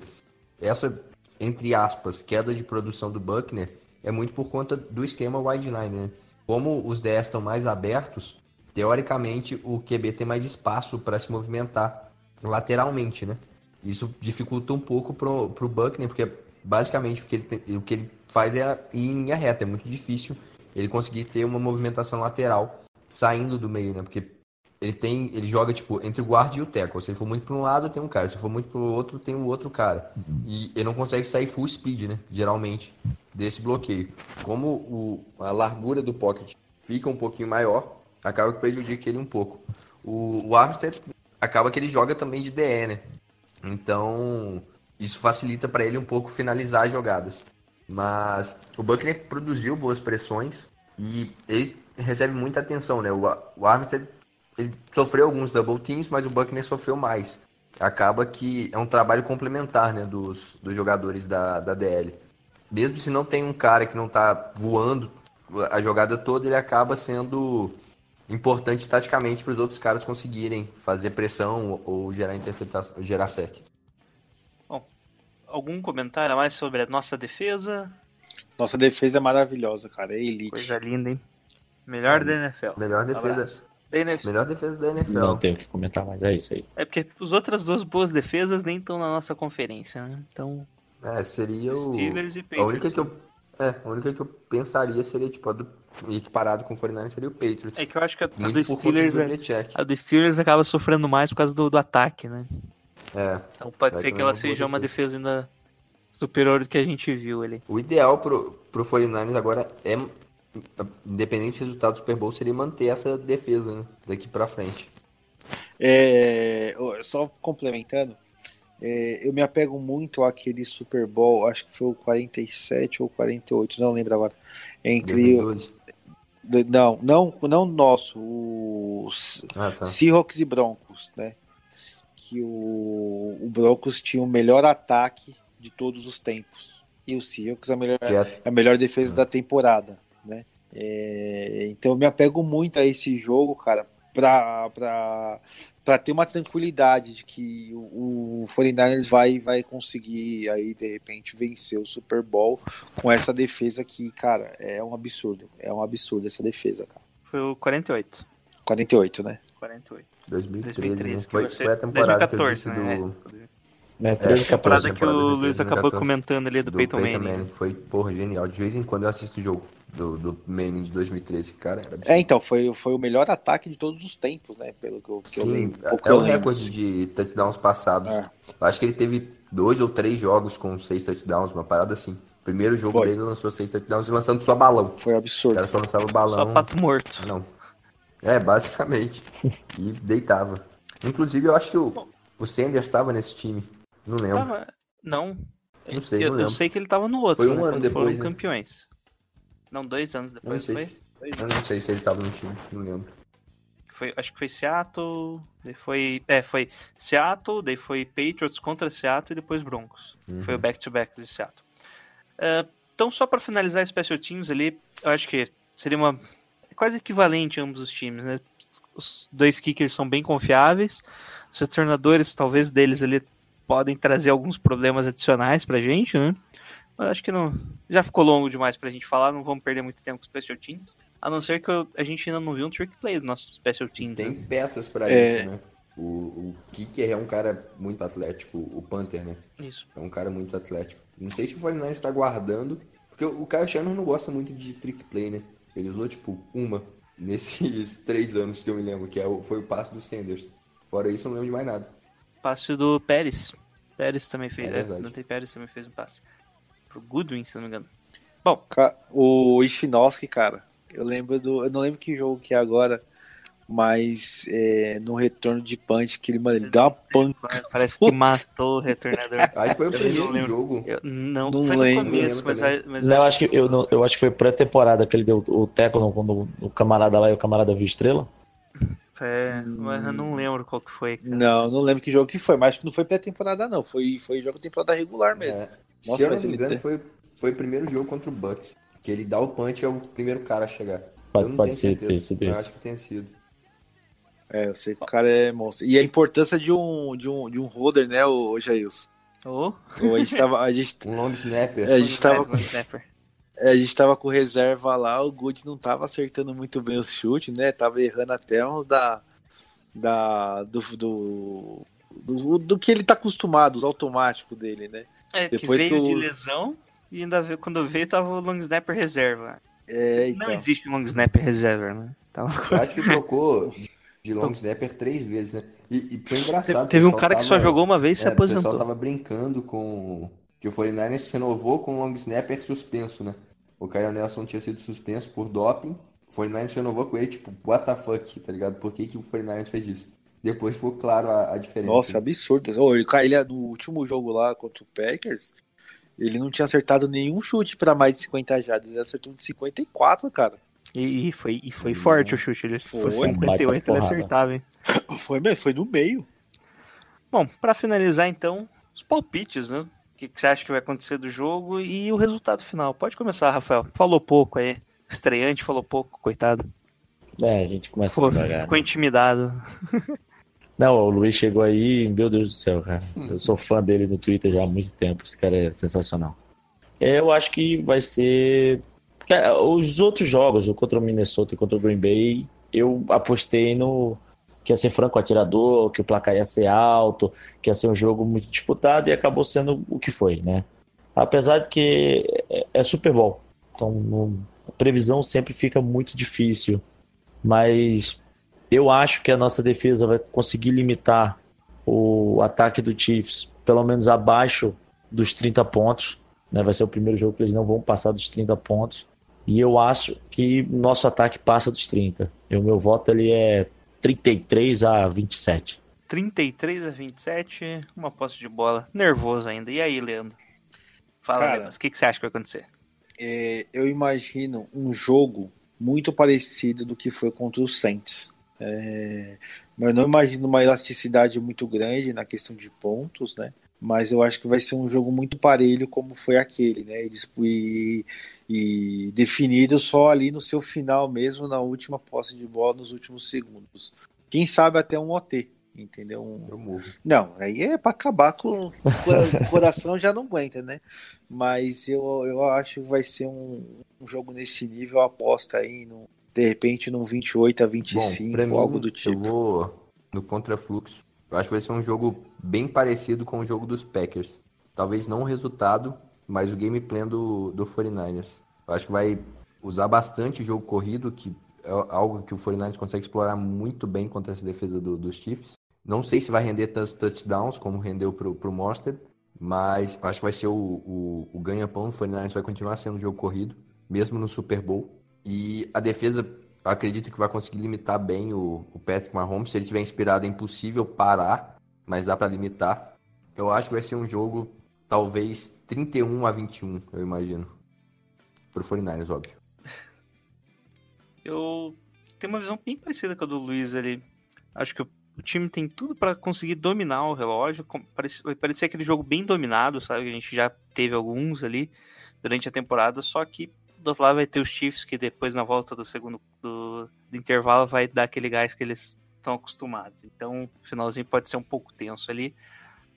Essa, entre aspas, queda de produção do Buckner é muito por conta do esquema wide line, né? Como os 10 estão mais abertos, teoricamente o QB tem mais espaço para se movimentar lateralmente, né? Isso dificulta um pouco pro, pro Buckner, porque basicamente o que, ele tem, o que ele faz é ir em linha reta. É muito difícil ele conseguir ter uma movimentação lateral saindo do meio, né? Porque ele tem, ele joga tipo entre o guarda e o tackle. Se ele for muito para um lado, tem um cara. Se for muito para o outro, tem o um outro cara. E ele não consegue sair full speed, né? Geralmente desse bloqueio. Como o, a largura do pocket fica um pouquinho maior, acaba que prejudica ele um pouco. O, o Armstead acaba que ele joga também de DE, né? Então, isso facilita para ele um pouco finalizar as jogadas. Mas o Buckner produziu boas pressões e ele recebe muita atenção, né? O, o Armstead ele sofreu alguns double teams, mas o Buckner sofreu mais. Acaba que é um trabalho complementar, né, dos, dos jogadores da, da DL. Mesmo se não tem um cara que não tá voando a jogada toda, ele acaba sendo importante taticamente para os outros caras conseguirem fazer pressão ou gerar interceptação, gerar sec algum comentário a mais sobre a nossa defesa? Nossa defesa é maravilhosa, cara. É elite. Coisa linda, hein? Melhor é, da NFL. Melhor defesa. NFL. Melhor defesa da NFL. Não tenho o que comentar mais, é isso aí. É porque as outras duas boas defesas nem estão na nossa conferência, né? Então. É, seria o. Steelers e Patriots. A única que eu. É, a única que eu pensaria seria, tipo, a do. Equiparado com o 49 seria o Patriots. É que eu acho que a, a do Steelers. Do é, a do Steelers acaba sofrendo mais por causa do, do ataque, né? É. Então pode ser que ela seja uma defesa ainda superior do que a gente viu ali. O ideal pro, pro 49ers agora é, independente do resultado do Super Bowl, seria manter essa defesa né, daqui para frente. É, só complementando, é, eu me apego muito àquele Super Bowl, acho que foi o 47 ou 48, não lembro agora. Entre. 2012. Não, não, não nosso, os ah, tá. Seahawks e Broncos, né? Que o, o Broncos tinha o melhor ataque de todos os tempos. E o Seahawks a melhor, é... a melhor defesa é. da temporada, né? É, então eu me apego muito a esse jogo, cara, pra, pra, pra ter uma tranquilidade de que o, o 49ers vai, vai conseguir aí, de repente, vencer o Super Bowl com essa defesa que, cara, é um absurdo. É um absurdo essa defesa, cara. Foi o 48. 48, né? 48. 2013, 2013 né? Foi, foi a temporada 2014, que eu disse né? do... É. Né, 13, é, 14, que o Luiz acabou comentando ali do, do Peyton, Peyton Manning. Manning. Foi, porra, genial. De vez em quando eu assisto o jogo do, do Manning de 2013, cara. Era é, então, foi, foi o melhor ataque de todos os tempos, né? Pelo que eu, que Sim, eu lembro. É o recorde de touchdowns passados. É. Acho que ele teve dois ou três jogos com seis touchdowns, uma parada assim. Primeiro jogo foi. dele lançou seis touchdowns e lançando só balão. Foi absurdo. O cara só lançava balão. Só pato morto. Não. É, basicamente. e deitava. Inclusive, eu acho que o, o Sanders estava nesse time. Não lembro. Tava... Não. Não sei, eu, não eu sei que ele tava no outro. Foi um né, ano depois. Foram né? campeões. Não, dois anos depois, não sei foi? Se... Eu não sei se ele tava no time, não lembro. Foi, acho que foi Seattle, daí foi, é, foi Seattle, daí foi Patriots contra Seattle e depois Broncos. Uhum. Foi o back-to-back -back de Seattle. Uh, então, só para finalizar Special Teams ali, eu acho que seria uma quase equivalente a ambos os times, né? Os dois kickers são bem confiáveis. Os retornadores, talvez deles ali podem trazer alguns problemas adicionais pra gente, né? Mas acho que não. Já ficou longo demais pra gente falar, não vamos perder muito tempo com os special teams. A não ser que eu- a gente ainda não viu um trick play do nosso special teams. Tem né? peças pra É. isso, né? O, o Kicker é um cara muito atlético, o Panther, né? Isso. É um cara muito atlético. Não sei se o 49 está guardando, porque o Kyle Shannon não gosta muito de trick play, né? Ele usou, tipo, uma nesses três anos que eu me lembro, que é foi o passe do Sanders. Fora isso, eu não lembro de mais nada. Passe do Pérez. Pérez também fez. É É, verdade. Dante Pérez também fez um passe. Pro Goodwin, se não me engano. Bom, O Ishinoski, cara, eu lembro do. Eu não lembro que jogo que é agora, mas é, no retorno de punch, que ele, mano, ele deu uma panca. parece que matou o retornador. Que foi o não primeiro jogo. Eu- não, Não foi lembro, no começo, mas, mas Não, eu acho que eu, não- eu acho que foi pré-temporada que ele deu o tackle quando o camarada lá e o camarada viu estrela. É, mas eu não lembro qual que foi. cara. Não, não lembro que jogo que foi, mas acho que não foi pré-temporada, não. Foi, foi jogo temporada regular mesmo. É. Nossa, Se eu não me engano, tem- foi, foi o primeiro jogo contra o Bucks. Que ele dá o punch e é o primeiro cara a chegar. Pode- eu não pode tenho ser, certeza, ter sido isso. acho que tenha sido. É, eu sei que o cara é monstro. E a importância de um, de um, de um holder, né, o Jails? Ô, A gente tava. A gente, Um long snapper. é, a gente tava, Long snapper. é, a gente tava com reserva lá, o Good não tava acertando muito bem os chutes, né? Tava errando até uns da. da do, do, do, do que ele tá acostumado, os automáticos dele, né? É, que Depois veio que o- de lesão e ainda veio, quando veio tava o long snapper reserva. É, então. Não existe long snapper reserva, né? Tava Eu acho que trocou de- long snapper três vezes, né? E, e foi engraçado. Teve, teve o um cara que só tava- jogou uma vez e se é, O aposentou. pessoal tava brincando com que o 49ers renovou com o long snapper suspenso, né? O Kyle Nelson tinha sido suspenso por doping. O 49ers renovou com ele, tipo, what the fuck, tá ligado? Por que, que o 49ers fez isso? Depois ficou claro a, a diferença. Nossa, absurdo. Ele, ele, no último jogo lá contra o Packers, ele não tinha acertado nenhum chute pra mais de 50 jardas. Ele acertou de 54, cara. E, e foi, e foi forte o chute. Ele Foi. foi 58, ele acertava, hein? Foi, mesmo, foi no meio. Bom, pra finalizar então, os palpites, né? Que, que você acha que vai acontecer do jogo e o resultado final? Pode começar, Rafael. Falou pouco aí. Estreante falou pouco, coitado. É, a gente começa Ficou, devagar. ficou intimidado. Não, o Luiz chegou aí, meu Deus do céu, cara. Eu sou fã dele no Twitter já há muito tempo. Esse cara é sensacional. É, Eu acho que vai ser. Cara, os outros jogos, o contra o Minnesota e contra o Green Bay, eu apostei no que ia ser franco atirador, que o placar ia ser alto, que ia ser um jogo muito disputado e acabou sendo o que foi, né? Apesar de que é, é Super Bowl, então a previsão sempre fica muito difícil, mas eu acho que a nossa defesa vai conseguir limitar o ataque do Chiefs pelo menos abaixo dos 30 pontos. Né? Vai ser o primeiro jogo que eles não vão passar dos 30 pontos. E eu acho que nosso ataque passa dos 30. E o meu voto ele é 33 a 27. 33 a 27, uma posse de bola. Nervoso ainda. E aí, Leandro? Fala, Cara, Leandro. O que, que você acha que vai acontecer? É, eu imagino um jogo muito parecido do que foi contra o Saints. É, mas eu não imagino uma elasticidade muito grande na questão de pontos, né? Mas eu acho que vai ser um jogo muito parelho como foi aquele, né? E, E, definido só ali no seu final mesmo, na última posse de bola, nos últimos segundos. Quem sabe até um OT, entendeu? Um- Eu morro. não, aí é pra acabar com o coração já não aguenta, né? Mas eu, eu acho que vai ser um, um jogo nesse nível, aposta aí, no, de repente, num 28 a Bom, 25, pra mim, algo do eu tipo. vou no contrafluxo. Eu acho que vai ser um jogo bem parecido com o jogo dos Packers. Talvez não o resultado, mas o game plan do, do 49ers. Eu acho que vai usar bastante o jogo corrido, que é algo que o 49ers consegue explorar muito bem contra essa defesa do- dos Chiefs. Não sei se vai render tantos touchdowns como rendeu pro, pro Monster, mas acho que vai ser o, o, o ganha-pão do 49ers, vai continuar sendo o jogo corrido, mesmo no Super Bowl. E a defesa, acredito que vai conseguir limitar bem o, o Patrick Mahomes. Se ele tiver inspirado, é impossível parar, mas dá para limitar. Eu acho que vai ser um jogo, talvez 31 a 21, eu imagino. Pro 49ers, óbvio. Eu tenho uma visão bem parecida com a do Luiz ali. Acho que o time tem tudo pra conseguir dominar o relógio. Vai parecer aquele jogo bem dominado, sabe? A gente já teve alguns ali durante a temporada, só que do outro lado vai ter os Chiefs, que depois na volta do segundo do, do intervalo vai dar aquele gás que eles estão acostumados. Então, o finalzinho pode ser um pouco tenso ali.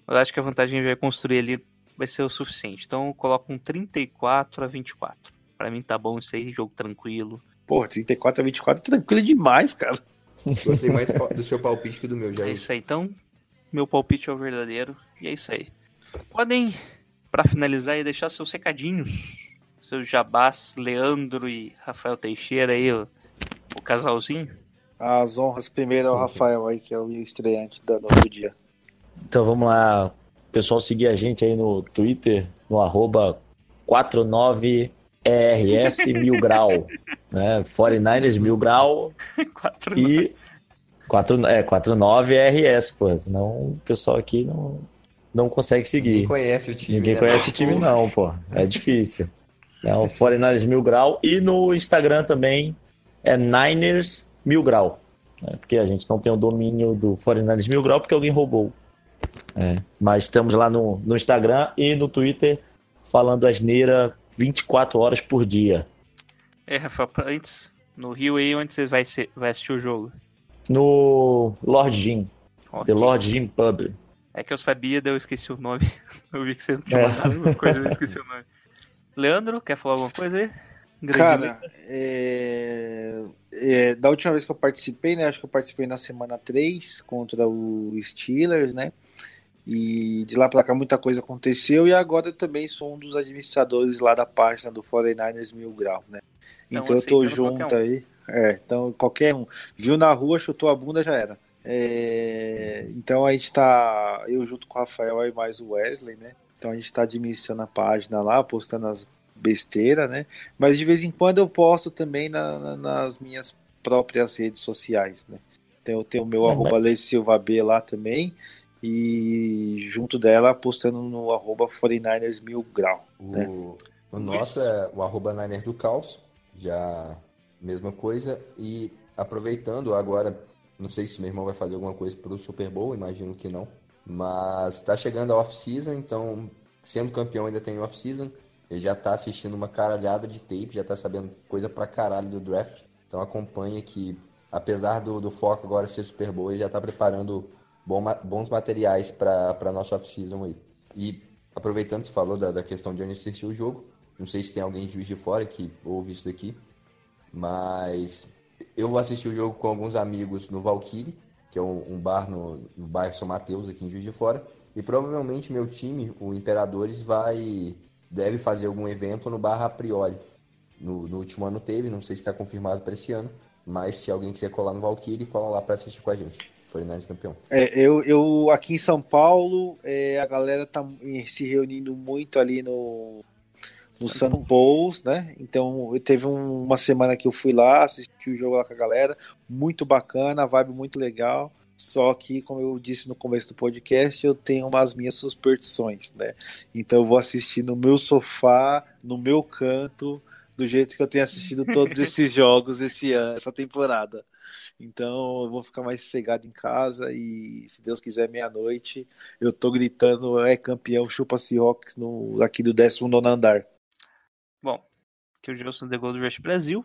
Mas acho que a vantagem vai construir ali vai ser o suficiente. Então, eu coloco um 34 a 24. Para mim tá bom isso aí, jogo tranquilo. Porra, 34 a 24 tranquilo demais, cara. Gostei mais do seu palpite que do meu, já. É isso aí. Então, meu palpite é o verdadeiro. E é isso aí. Podem, para finalizar, aí, deixar seus recadinhos. Seus jabás, Leandro e Rafael Teixeira aí, o, o casalzinho. As honras primeiro ao Rafael aí, que é o estreante da- do dia. Então vamos lá, pessoal, seguir a gente aí no Twitter, no arroba 49ERS Mil Grau, né? 49ers Mil Grau Quatro e 4, é, 49RS, pô, senão o pessoal aqui não, não consegue Ninguém seguir. conhece o time. Ninguém né? conhece o time não, pô, é difícil. É o 49ers Mil Grau e no Instagram também é Niners Mil Grau, né? porque a gente não tem o domínio do 49ers Mil Grau porque alguém roubou. É, mas estamos lá no, no Instagram e no Twitter falando asneira 24 horas por dia. É, Rafael, pra- antes, no Rio aí, onde você vai, ser- vai assistir o jogo? No Lord Jim, Ok. The Lord Jim Pub. É que eu sabia, daí eu esqueci o nome. Eu vi que você não tinha É. mandado alguma coisa, eu esqueci o nome. Leandro, quer falar alguma coisa aí? Grande Cara, é, é, da última vez que eu participei, né? Acho que eu participei na semana 3 contra o Steelers, né? E de lá pra cá muita coisa aconteceu e agora eu também sou um dos administradores lá da página do 49ers Mil Grau, né? Então, Então eu tô aceitando junto um. aí. É, então qualquer um. Viu na rua, chutou a bunda, já era. É, então a gente tá, eu junto com o Rafael e mais o Wesley, né? Então a gente tá administrando a página lá, postando as besteiras, né? Mas de vez em quando eu posto também na- na- nas minhas próprias redes sociais, né? Então eu tenho o meu É, arroba Silva B lá também. E junto dela postando no arroba 49ers mil grau. né? O, o nosso é o arroba Niner do Caos, já mesma coisa. E aproveitando agora, não sei se meu irmão vai fazer alguma coisa pro Super Bowl, imagino que não. Mas tá chegando a off-season, então, sendo campeão ainda tem off-season. Ele já tá assistindo uma caralhada de tape, já tá sabendo coisa pra caralho do draft. Então acompanha que, apesar do, do foco agora ser Super Bowl, ele já tá preparando bom bons materiais pra pra nossa off-season aí. E aproveitando que você falou da, da questão de onde assistir o jogo, não sei se tem alguém de Juiz de Fora que ouve isso daqui, mas eu vou assistir o jogo com alguns amigos no Valkyrie, que é um, um bar no, no bairro São Mateus, aqui em Juiz de Fora, e provavelmente meu time, o Imperadores, vai deve fazer algum evento no bar a priori. No, no último ano teve, não sei se está confirmado para esse ano, mas se alguém quiser colar no Valkyrie, cola lá para assistir com a gente. 49 campeão. É, eu, eu aqui em São Paulo, é, a galera tá se reunindo muito ali no, no Sun Pauls, né? Então, eu teve um- uma semana que eu fui lá, assisti o jogo lá com a galera, muito bacana, vibe muito legal. Só que, como eu disse no começo do podcast, eu tenho umas minhas superstições, né? Então, eu vou assistir no meu sofá, no meu canto, do jeito que eu tenho assistido todos esses jogos esse ano, essa temporada. Então eu vou ficar mais sossegado em casa e, se Deus quiser, meia-noite, eu tô gritando, é campeão, chupa Seahawks no, aqui do 19 andar. Bom, aqui é o Gilson The Gold Rush Brasil.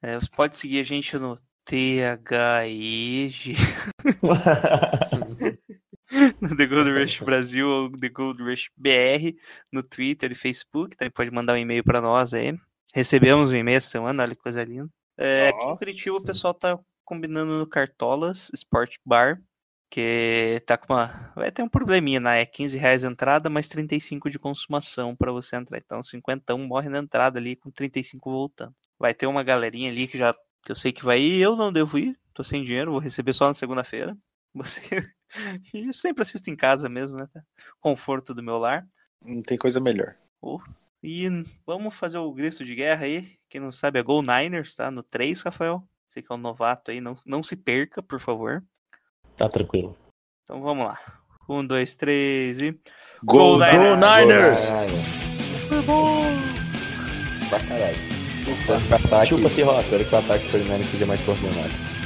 É, você pode seguir a gente no THIG, no The Gold Rush Brasil ou The Gold Rush BR, no Twitter e Facebook. Também pode mandar um e-mail para nós aí. Recebemos um e-mail essa semana, olha que coisa linda. É, aqui em Curitiba o pessoal tá combinando no Cartolas Sport Bar, que tá com uma. Vai ter um probleminha, né? É 15 reais a entrada, mais 35 de consumação para você entrar. Então, 50 morre na entrada ali, com 35 voltando. Vai ter uma galerinha ali que já. Que eu sei que vai ir, eu não devo ir, tô sem dinheiro, vou receber só na segunda-feira. Você. e eu sempre assisto em casa mesmo, né? Conforto do meu lar. Não tem coisa melhor. Oh, E vamos fazer o grito de guerra aí. Quem não sabe é Go Niners, tá? No 3, Rafael. Você que é um novato aí, não, não se perca, por favor. Tá tranquilo. Então vamos lá. Um, dois, três e. Go Niners! Super Bowl! Pra caralho. Espero que o ataque, espero que o ataque do 49 seja mais coordenado.